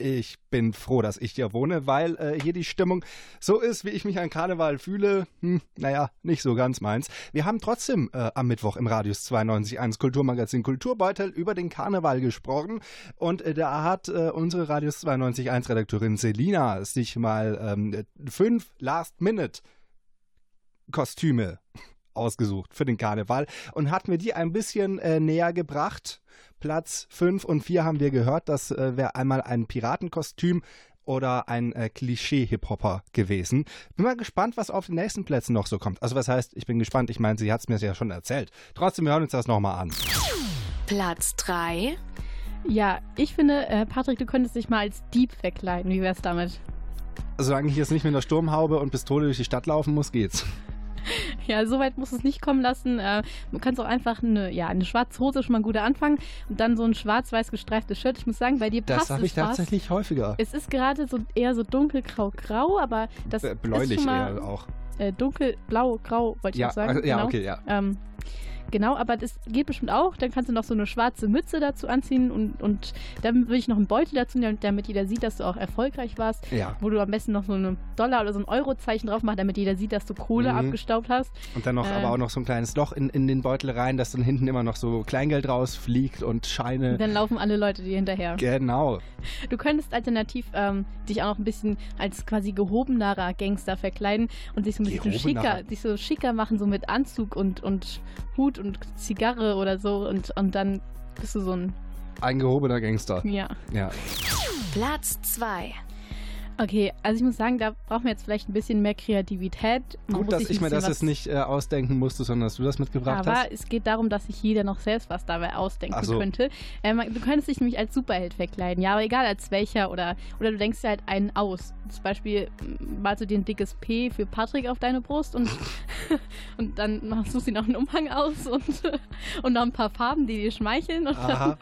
Ich bin froh, dass ich hier wohne, weil äh, hier die Stimmung so ist, wie ich mich an Karneval fühle. Hm, naja, nicht so ganz meins. Wir haben trotzdem äh, am Mittwoch im Radius 92.1 Kulturmagazin Kulturbeutel über den Karneval gesprochen. Und äh, da hat äh, unsere Radius 92.1 Redakteurin Selina sich mal ähm, fünf Last-Minute-Kostüme ausgesucht für den Karneval und hat mir die ein bisschen äh, näher gebracht. Platz 5 und 4 haben wir gehört, das äh, wäre einmal ein Piratenkostüm oder ein äh, Klischee-Hip-Hopper gewesen. Bin mal gespannt, was auf den nächsten Plätzen noch so kommt. Also was heißt, ich bin gespannt, ich meine, sie hat es mir ja schon erzählt. Trotzdem, wir hören uns das nochmal an. Platz 3. Ja, ich finde, äh, Patrick, du könntest dich mal als Dieb verkleiden. Wie wär's damit? Solange ich jetzt nicht mit einer Sturmhaube und Pistole durch die Stadt laufen muss, geht's. Ja, so weit muss es nicht kommen lassen. Äh, man kann es auch einfach eine, ja, eine schwarze Hose schon mal ein guter Anfang und dann so ein schwarz-weiß gestreiftes Shirt. Ich muss sagen, bei dir passt Das habe es ich tatsächlich häufiger. Es ist gerade so eher so dunkelgrau-grau, aber das Äh, ist Bläulich schon mal eher auch. äh, dunkelblau-grau, wollte ich Ja, auch sagen. also- ja, genau. okay, ja. Ähm, genau, aber das geht bestimmt auch. Dann kannst du noch so eine schwarze Mütze dazu anziehen und, und dann würde ich noch einen Beutel dazu nehmen, damit jeder sieht, dass du auch erfolgreich warst. Ja. Wo du am besten noch so ein Dollar- oder so ein Euro-Zeichen drauf machst, damit jeder sieht, dass du Kohle Mhm. abgestaubt hast. Und dann noch Äh, aber auch noch so ein kleines Loch in, in den Beutel rein, dass dann hinten immer noch so Kleingeld rausfliegt und Scheine. Dann laufen alle Leute dir hinterher. Genau. Du könntest alternativ ähm, dich auch noch ein bisschen als quasi gehobenerer Gangster verkleiden und sich so ein bisschen schicker, sich so schicker machen, so mit Anzug und, und Hut und Zigarre oder so und, und dann bist du so ein, Ein gehobener Gangster. ja. Ja. Platz 2. Okay, also ich muss sagen, da brauchen wir jetzt vielleicht ein bisschen mehr Kreativität. Man Gut, dass ich mir das jetzt nicht äh, ausdenken musste, sondern dass du das mitgebracht Aber hast. es geht darum, dass sich jeder noch selbst was dabei ausdenken so. könnte. Äh, man- du könntest dich nämlich als Superheld verkleiden, ja, aber egal als welcher oder, oder du denkst dir halt einen aus. Zum Beispiel m, malst du dir ein dickes P für Patrick auf deine Brust und, und dann machst du sie noch einen Umhang aus und, und noch ein paar Farben, die dir schmeicheln. Und Aha.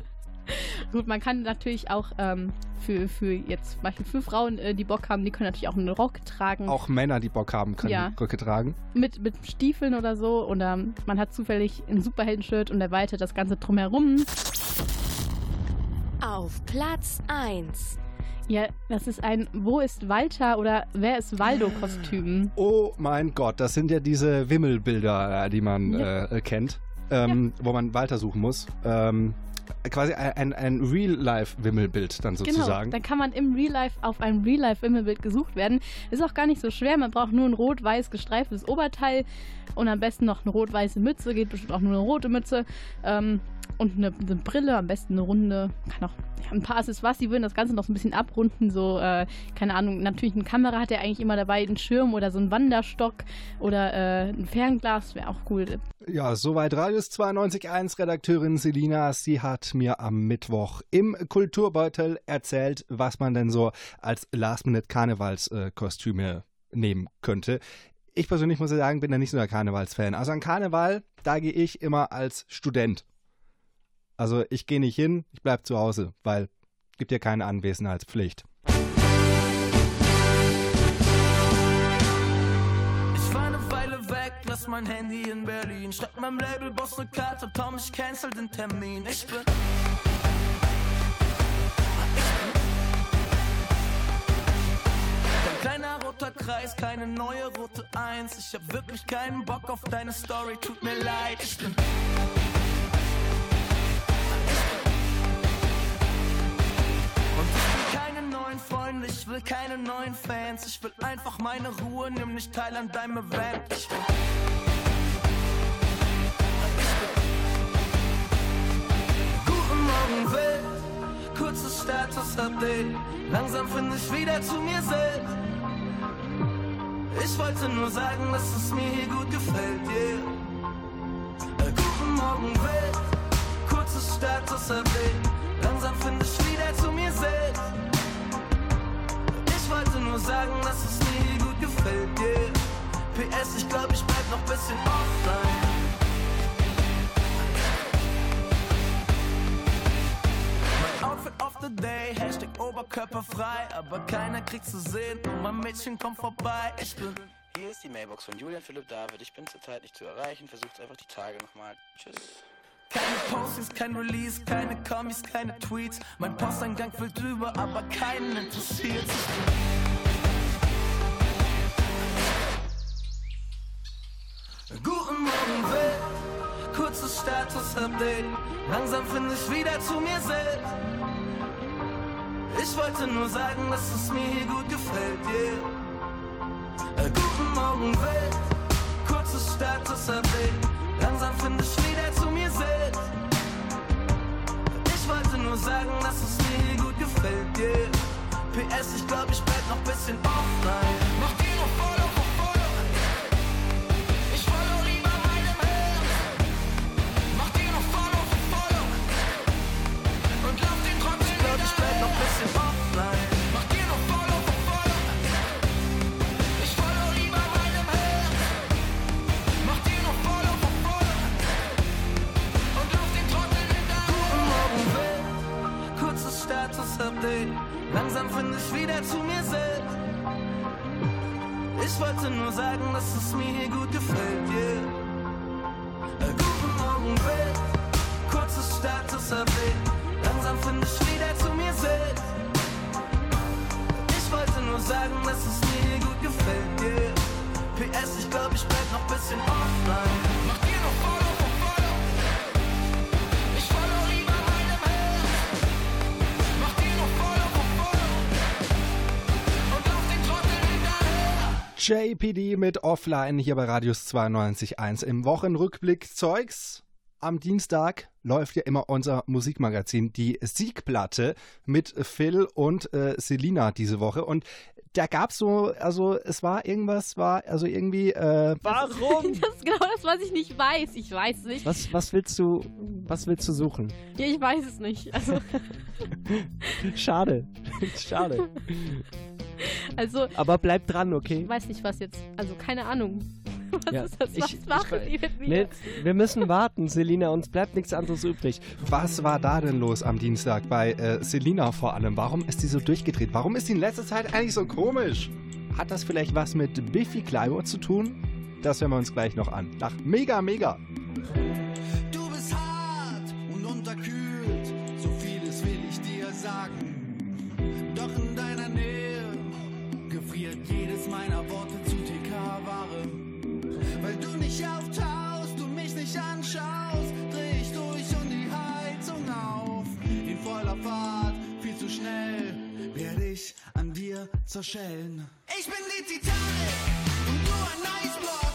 Gut, man kann natürlich auch ähm, für, für jetzt zum Beispiel für Frauen, äh, die Bock haben, die können natürlich auch einen Rock tragen. Auch Männer, die Bock haben, können Ja. Rücke tragen. mit, mit Stiefeln oder so. Oder man hat zufällig ein Superheldenshirt und erweitert das Ganze drumherum. Auf Platz 1. Ja, das ist ein Wo ist Walter oder Wer ist Waldo-Kostüm. Oh mein Gott, das sind ja diese Wimmelbilder, äh, die man Ja. äh, kennt, ähm, wo man Walter suchen muss. Ähm, quasi ein, ein Real-Life-Wimmelbild dann Genau, sozusagen. dann kann man im Real Life auf einem Real Life Wimmelbild gesucht werden. Ist auch gar nicht so schwer, man braucht nur ein rot-weiß gestreiftes Oberteil und am besten noch eine rot-weiße Mütze, geht bestimmt auch nur eine rote Mütze. Ähm, und eine, eine Brille, am besten eine runde, kann auch ein paar Accessoires, die würden das Ganze noch so ein bisschen abrunden, so, äh, keine Ahnung, natürlich eine Kamera hat er eigentlich immer dabei, einen Schirm oder so einen Wanderstock oder äh, ein Fernglas, wäre auch cool. Ja, soweit Radius 92.1 Redakteurin Selina. Sie hat mir am Mittwoch im Kulturbeutel erzählt, was man denn so als Last-Minute-Karnevalskostüme nehmen könnte. Ich persönlich muss ja sagen, bin ja nicht so der Karnevalsfan. Also an Karneval, da gehe ich immer als Student. Also ich gehe nicht hin, ich bleib zu Hause, weil gibt ja keine Anwesenheitspflicht. Ich war eine Weile weg, lass mein Handy in Berlin. Schreib meinem Labelboss ne Karte, Tom, ich cancel den Termin. Ich bin. Kein kleiner roter Kreis, keine neue rote Eins. Ich hab wirklich keinen Bock auf deine Story, tut mir leid. Ich bin. Keine neuen Fans. Ich will einfach meine Ruhe, nimm nicht teil an deinem Event. Ich will Guten Morgen Welt, kurzes Status-Update. Langsam finde ich wieder zu mir selbst. Ich wollte nur sagen, dass es mir hier gut gefällt, yeah. Äh, Guten Morgen Welt, kurzes Status-Update. Langsam finde ich wieder zu mir selbst. Nur sagen, dass es mir gut gefällt, yeah. PS, ich glaub, ich bleib noch bisschen offline. Mein Outfit of the Day, Hashtag Oberkörperfrei, aber keiner kriegt zu sehen und mein Mädchen kommt vorbei. Ich bin Hier ist die Mailbox von Julian Philipp David. Ich bin zurzeit nicht zu erreichen. Versucht einfach die Tage nochmal. Tschüss. Keine Postings, kein Release, keine Kommis, keine Tweets. Mein Posteingang füllt drüber, aber keinen interessiert. Guten Morgen, Welt. Kurzes Status-Update. Langsam finde ich wieder zu mir selbst. Ich wollte nur sagen, dass es mir hier gut gefällt, yeah. Äh, Guten Morgen, Welt. Kurzes Status-Update. Langsam finde ich wieder zu mir selbst. Ich wollte nur sagen, dass es mir hier gut gefällt, yeah. PS, ich glaub, ich bleib noch bisschen offline. Mach dir noch Follow Langsam finde ich wieder zu mir selbst. Ich wollte nur sagen, dass es mir hier gut gefällt, yeah. Guten Morgen, Welt. Kurzes Status-Update. Langsam finde ich wieder zu mir selbst. Nur sagen, dass es mir gut gefällt, yeah. PS, ich glaub, ich bleib noch bisschen offline. Mach dir noch Follow for Follow. Ich follow lieber meinem Herz. Mach dir noch Follow for Follow. Und lauf den Trottel hinterher. JPD mit Offline hier bei Radius 92.1 im Wochenrückblick Zeugs. Am Dienstag läuft ja immer unser Musikmagazin, die Siegplatte mit Phil und äh, Selina diese Woche. Und da gab es so, also es war irgendwas, war also irgendwie. Äh, Warum? Das ist genau das, was ich nicht weiß. Ich weiß es nicht. Was, was willst du, was willst du suchen? Ja, ich weiß es nicht. Also, Schade. Schade. also Aber bleib dran, okay? ich weiß nicht, was jetzt. Also, keine Ahnung. Was Ja, ist das? Was ich- machen die mit mir? Nee, wir müssen warten, Selina, uns bleibt nichts anderes übrig. Was war da denn los am Dienstag bei äh, Selina vor allem? Warum ist sie so durchgedreht? Warum ist sie in letzter Zeit eigentlich so komisch? Hat das vielleicht was mit Biffy Clyro zu tun? Das hören wir uns gleich noch an. Nach Mega Mega. Du bist hart und unterkühlt, so vieles will ich dir sagen. Doch in deiner Nähe gefriert jedes meiner Worte mich anschaust, dreh ich durch und die Heizung auf. In voller Fahrt, viel zu schnell, werde ich an dir zerschellen. Ich bin die Titanic und du ein Eisblock,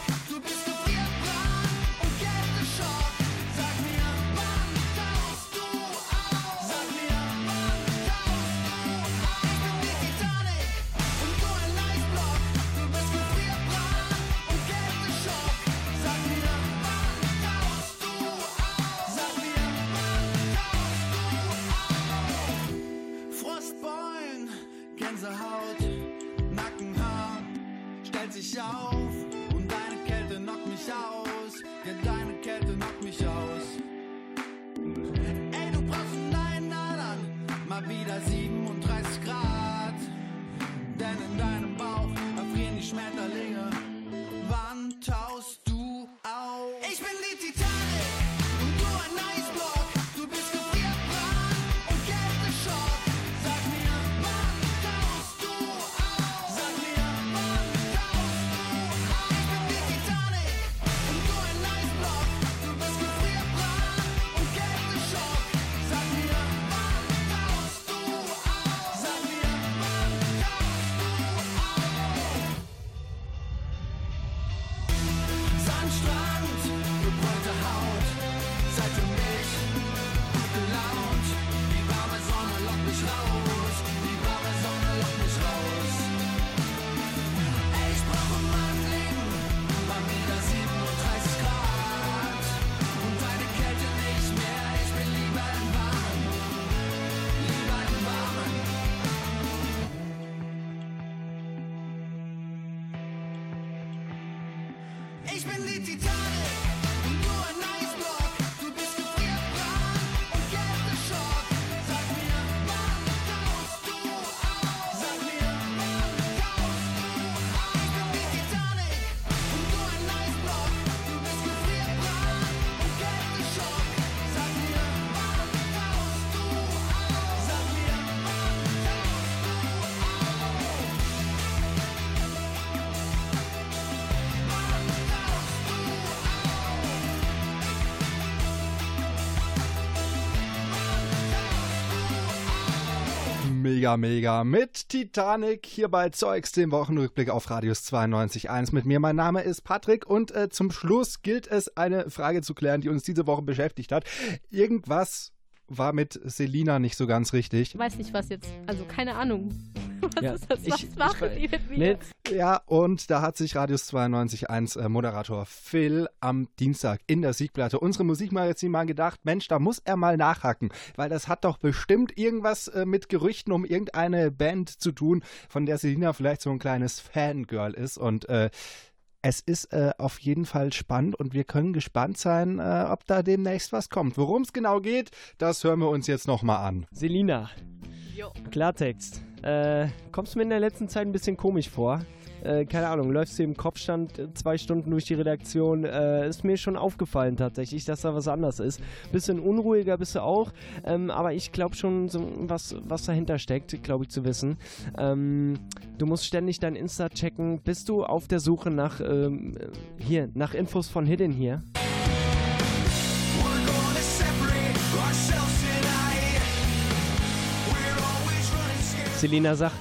Mega, mega mit Titanic hier bei Zeugs, dem Wochenrückblick auf Radius 92.1 mit mir. Mein Name ist Patrick und äh, zum Schluss gilt es, eine Frage zu klären, die uns diese Woche beschäftigt hat. Irgendwas war mit Selina nicht so ganz richtig. Ich weiß nicht, was jetzt. Also keine Ahnung. Was Ja, ist das? Was ich- ich machen weiß- die mit mir? Ja, und da hat sich Radius 92.1 äh, Moderator Phil am Dienstag in der Siegplatte, unserem Musikmagazin, mal gedacht, Mensch, da muss er mal nachhaken, weil das hat doch bestimmt irgendwas äh, mit Gerüchten um irgendeine Band zu tun, von der Selina vielleicht so ein kleines Fangirl ist und äh, es ist äh, auf jeden Fall spannend und wir können gespannt sein, äh, ob da demnächst was kommt. Worum es genau geht, das hören wir uns jetzt nochmal an. Selina, Klartext. Äh, kommst mir in der letzten Zeit ein bisschen komisch vor. Äh, keine Ahnung, läufst du im Kopfstand zwei Stunden durch die Redaktion. Äh, ist mir schon aufgefallen tatsächlich, dass da was anders ist. Bisschen unruhiger bist du auch, ähm, aber ich glaube schon, so, was, was dahinter steckt, glaube ich zu wissen. Ähm, du musst ständig dein Insta checken. Bist du auf der Suche nach, ähm, äh, hier, nach Infos von Hidden hier? Selina, sag,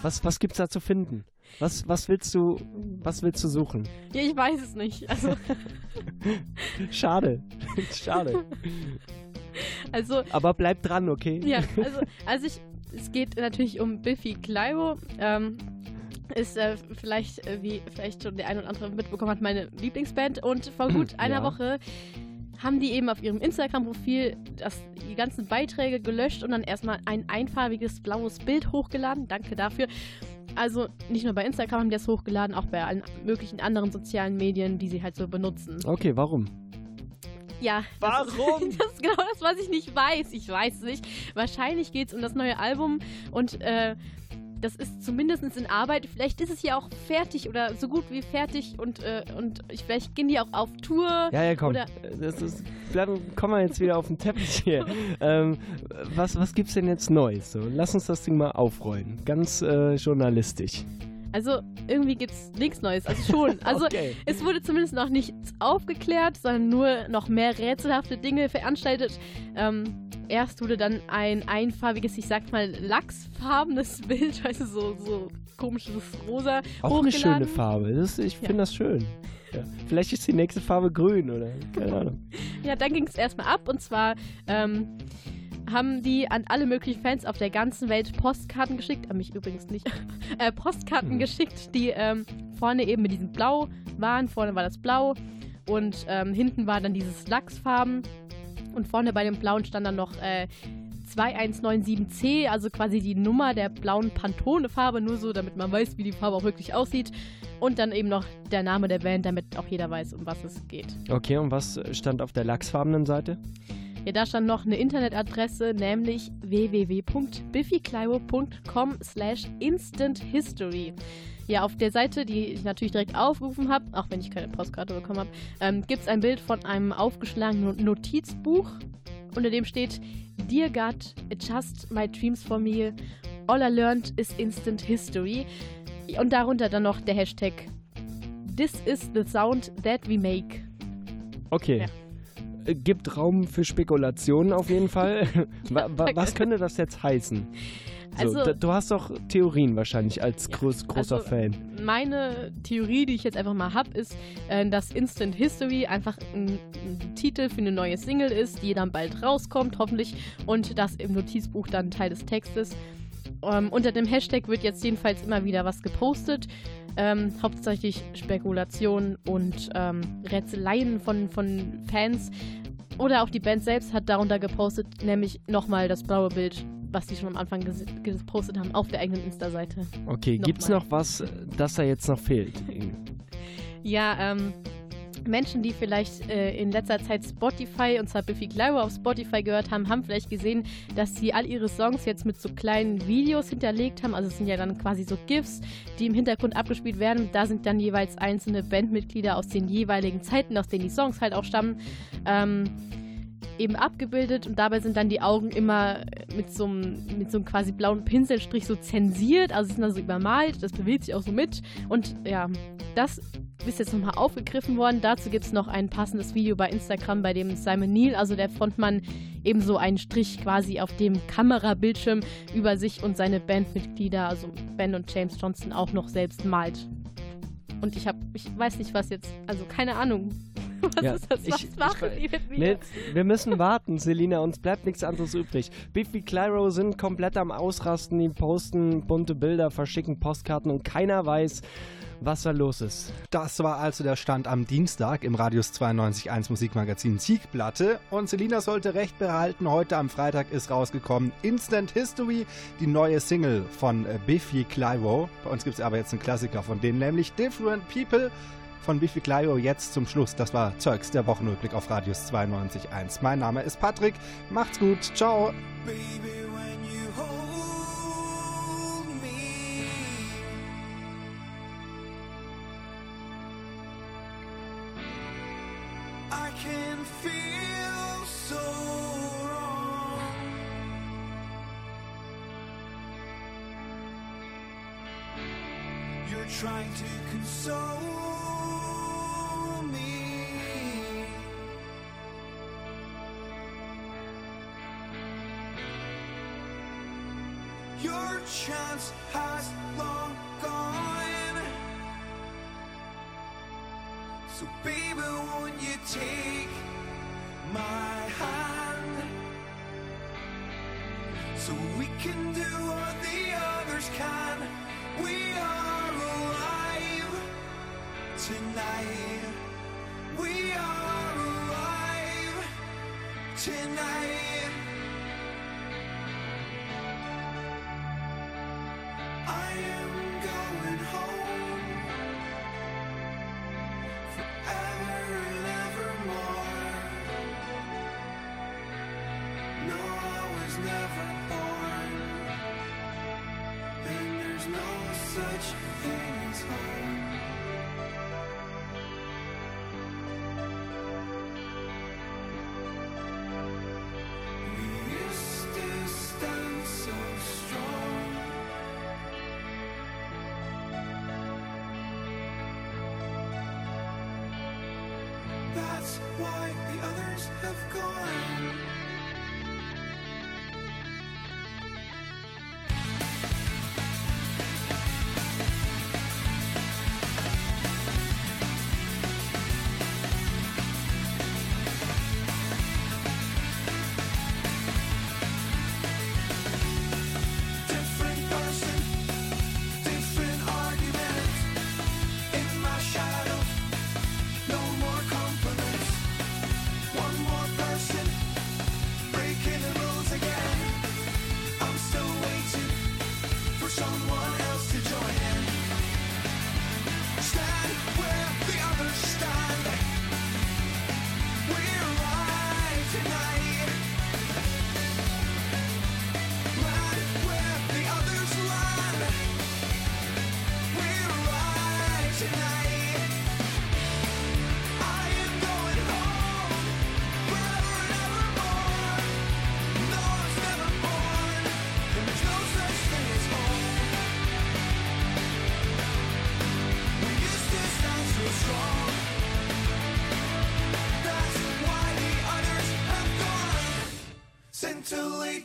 was, was gibt's da zu finden? Was, was willst du, was willst du suchen? Ja, ich weiß es nicht. Also, Schade. Schade. also Aber bleib dran, okay? Ja, also, also ich, es geht natürlich um Biffy Clyro. Ähm, ist äh, vielleicht, äh, wie vielleicht schon der ein oder andere mitbekommen hat, meine Lieblingsband. Und vor gut einer Ja. Woche haben die eben auf ihrem Instagram-Profil das- die ganzen Beiträge gelöscht und dann erstmal ein einfarbiges blaues Bild hochgeladen. Danke dafür. Also nicht nur bei Instagram haben die das hochgeladen, auch bei allen möglichen anderen sozialen Medien, die sie halt so benutzen. Okay, warum? Ja. Warum? Das ist, das ist genau das, was ich nicht weiß. Ich weiß es nicht. Wahrscheinlich geht es um das neue Album und äh, das ist zumindest in Arbeit. Vielleicht ist es ja auch fertig oder so gut wie fertig und, äh, und ich, vielleicht gehen die auch auf Tour. Ja, ja, komm. Oder, Das ist, bleib, kommen wir jetzt wieder auf den Teppich hier. ähm, was, was gibt's denn jetzt Neues? So, lass uns das Ding mal aufrollen. Ganz äh, journalistisch. Also irgendwie gibt es nichts Neues. Also schon. Also Okay. es wurde zumindest noch nichts aufgeklärt, sondern nur noch mehr rätselhafte Dinge veranstaltet. Ähm, erst wurde dann ein einfarbiges, ich sag mal, lachsfarbenes Bild, also so, so komisches Rosa. Auch eine schöne. Farbe. Das, ich Ja. finde das schön. Ja. Vielleicht ist die nächste Farbe grün oder keine Ahnung. Ja, dann ging es erstmal ab und zwar ähm, haben die an alle möglichen Fans auf der ganzen Welt Postkarten geschickt, an mich übrigens nicht, äh, Postkarten Hm. geschickt, die ähm, vorne eben mit diesem Blau waren. Vorne war das Blau und ähm, hinten war dann dieses Lachsfarben und vorne bei dem Blauen stand dann noch äh, 2197C, also quasi die Nummer der blauen Pantone-Farbe, nur so, damit man weiß, wie die Farbe auch wirklich aussieht. Und dann eben noch der Name der Band, damit auch jeder weiß, um was es geht. Okay, und was stand auf der lachsfarbenen Seite? Ja, da stand noch eine Internetadresse, nämlich www.biffyclyro.com slash instanthistory. Ja, auf der Seite, die ich natürlich direkt aufgerufen habe, auch wenn ich keine Postkarte bekommen habe, ähm, gibt es ein Bild von einem aufgeschlagenen Notizbuch, unter dem steht Dear God, adjust my dreams for me. All I learned is instant history. Und darunter dann noch der Hashtag This is the sound that we make. Okay. Äh, Gibt Raum für Spekulationen auf jeden Fall. wa wa was könnte das jetzt heißen? So, Also- du hast doch Theorien wahrscheinlich als groß, großer also- Fan. Meine Theorie, die ich jetzt einfach mal habe, ist, äh, dass Instant History einfach ein, ein Titel für eine neue Single ist, die dann bald rauskommt, hoffentlich, und das im Notizbuch dann Teil des Textes. Ähm, unter dem Hashtag wird jetzt jedenfalls immer wieder was gepostet. Ähm, hauptsächlich Spekulationen und ähm, Rätseleien von, von Fans. Oder auch die Band selbst hat darunter gepostet, nämlich nochmal das blaue Bild, was die schon am Anfang gepostet haben, auf der eigenen Insta-Seite. Okay, gibt's Nochmal. noch was, äh, das da jetzt noch fehlt? Ja, ähm, Menschen, die vielleicht äh, in letzter Zeit Spotify und zwar Biffy Clyro auf Spotify gehört haben, haben vielleicht gesehen, dass sie all ihre Songs jetzt mit so kleinen Videos hinterlegt haben. Also es sind ja dann quasi so GIFs, die im Hintergrund abgespielt werden. Da sind dann jeweils einzelne Bandmitglieder aus den jeweiligen Zeiten, aus denen die Songs halt auch stammen, ähm, eben abgebildet und dabei sind dann die Augen immer mit so einem mit so einem quasi blauen Pinselstrich so zensiert, also sind dann so übermalt, das bewegt sich auch so mit und ja, das ist jetzt nochmal aufgegriffen worden. Dazu gibt es noch ein passendes Video bei Instagram, bei dem Simon Neil, also der Frontmann, eben so einen Strich quasi auf dem Kamerabildschirm über sich und seine Bandmitglieder, also Ben und James Johnson, auch noch selbst malt. Und ich habe, ich weiß nicht, was jetzt, also keine Ahnung. Was Ja, ist das? Was ich- machen die mit mir? Nee, wir müssen warten, Selina, uns bleibt nichts anderes übrig. Biffy Clyro sind komplett am Ausrasten, die posten bunte Bilder, verschicken Postkarten und keiner weiß, was da los ist. Das war also der Stand am Dienstag im Radius 92.1 Musikmagazin Siegplatte. Und Selina sollte recht behalten, heute am Freitag ist rausgekommen Instant History, die neue Single von äh, Biffy Clyro. Bei uns gibt es aber jetzt einen Klassiker von denen, nämlich Different People von Biffy Clyro jetzt zum Schluss. Das war Zeugs der Wochenrückblick auf Radius 92.1. Mein Name ist Patrick. Macht's gut. Ciao. Baby, I can feel trying to console me. Your chance has long gone. So, baby, won't you take my hand? So we can do what the others can. We are tonight. We are alive tonight.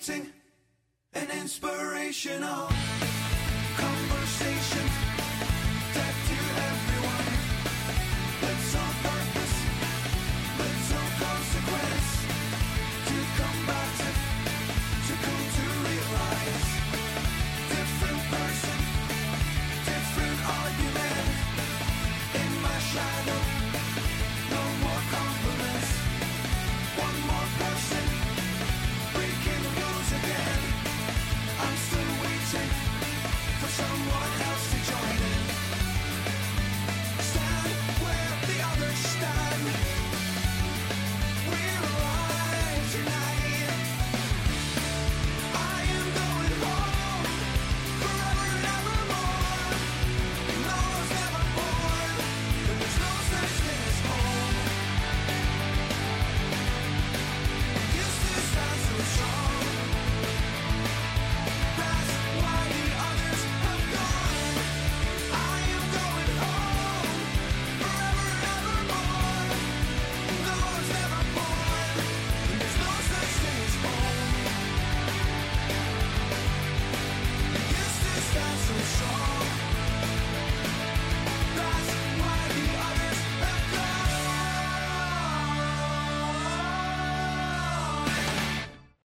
And inspirational conversation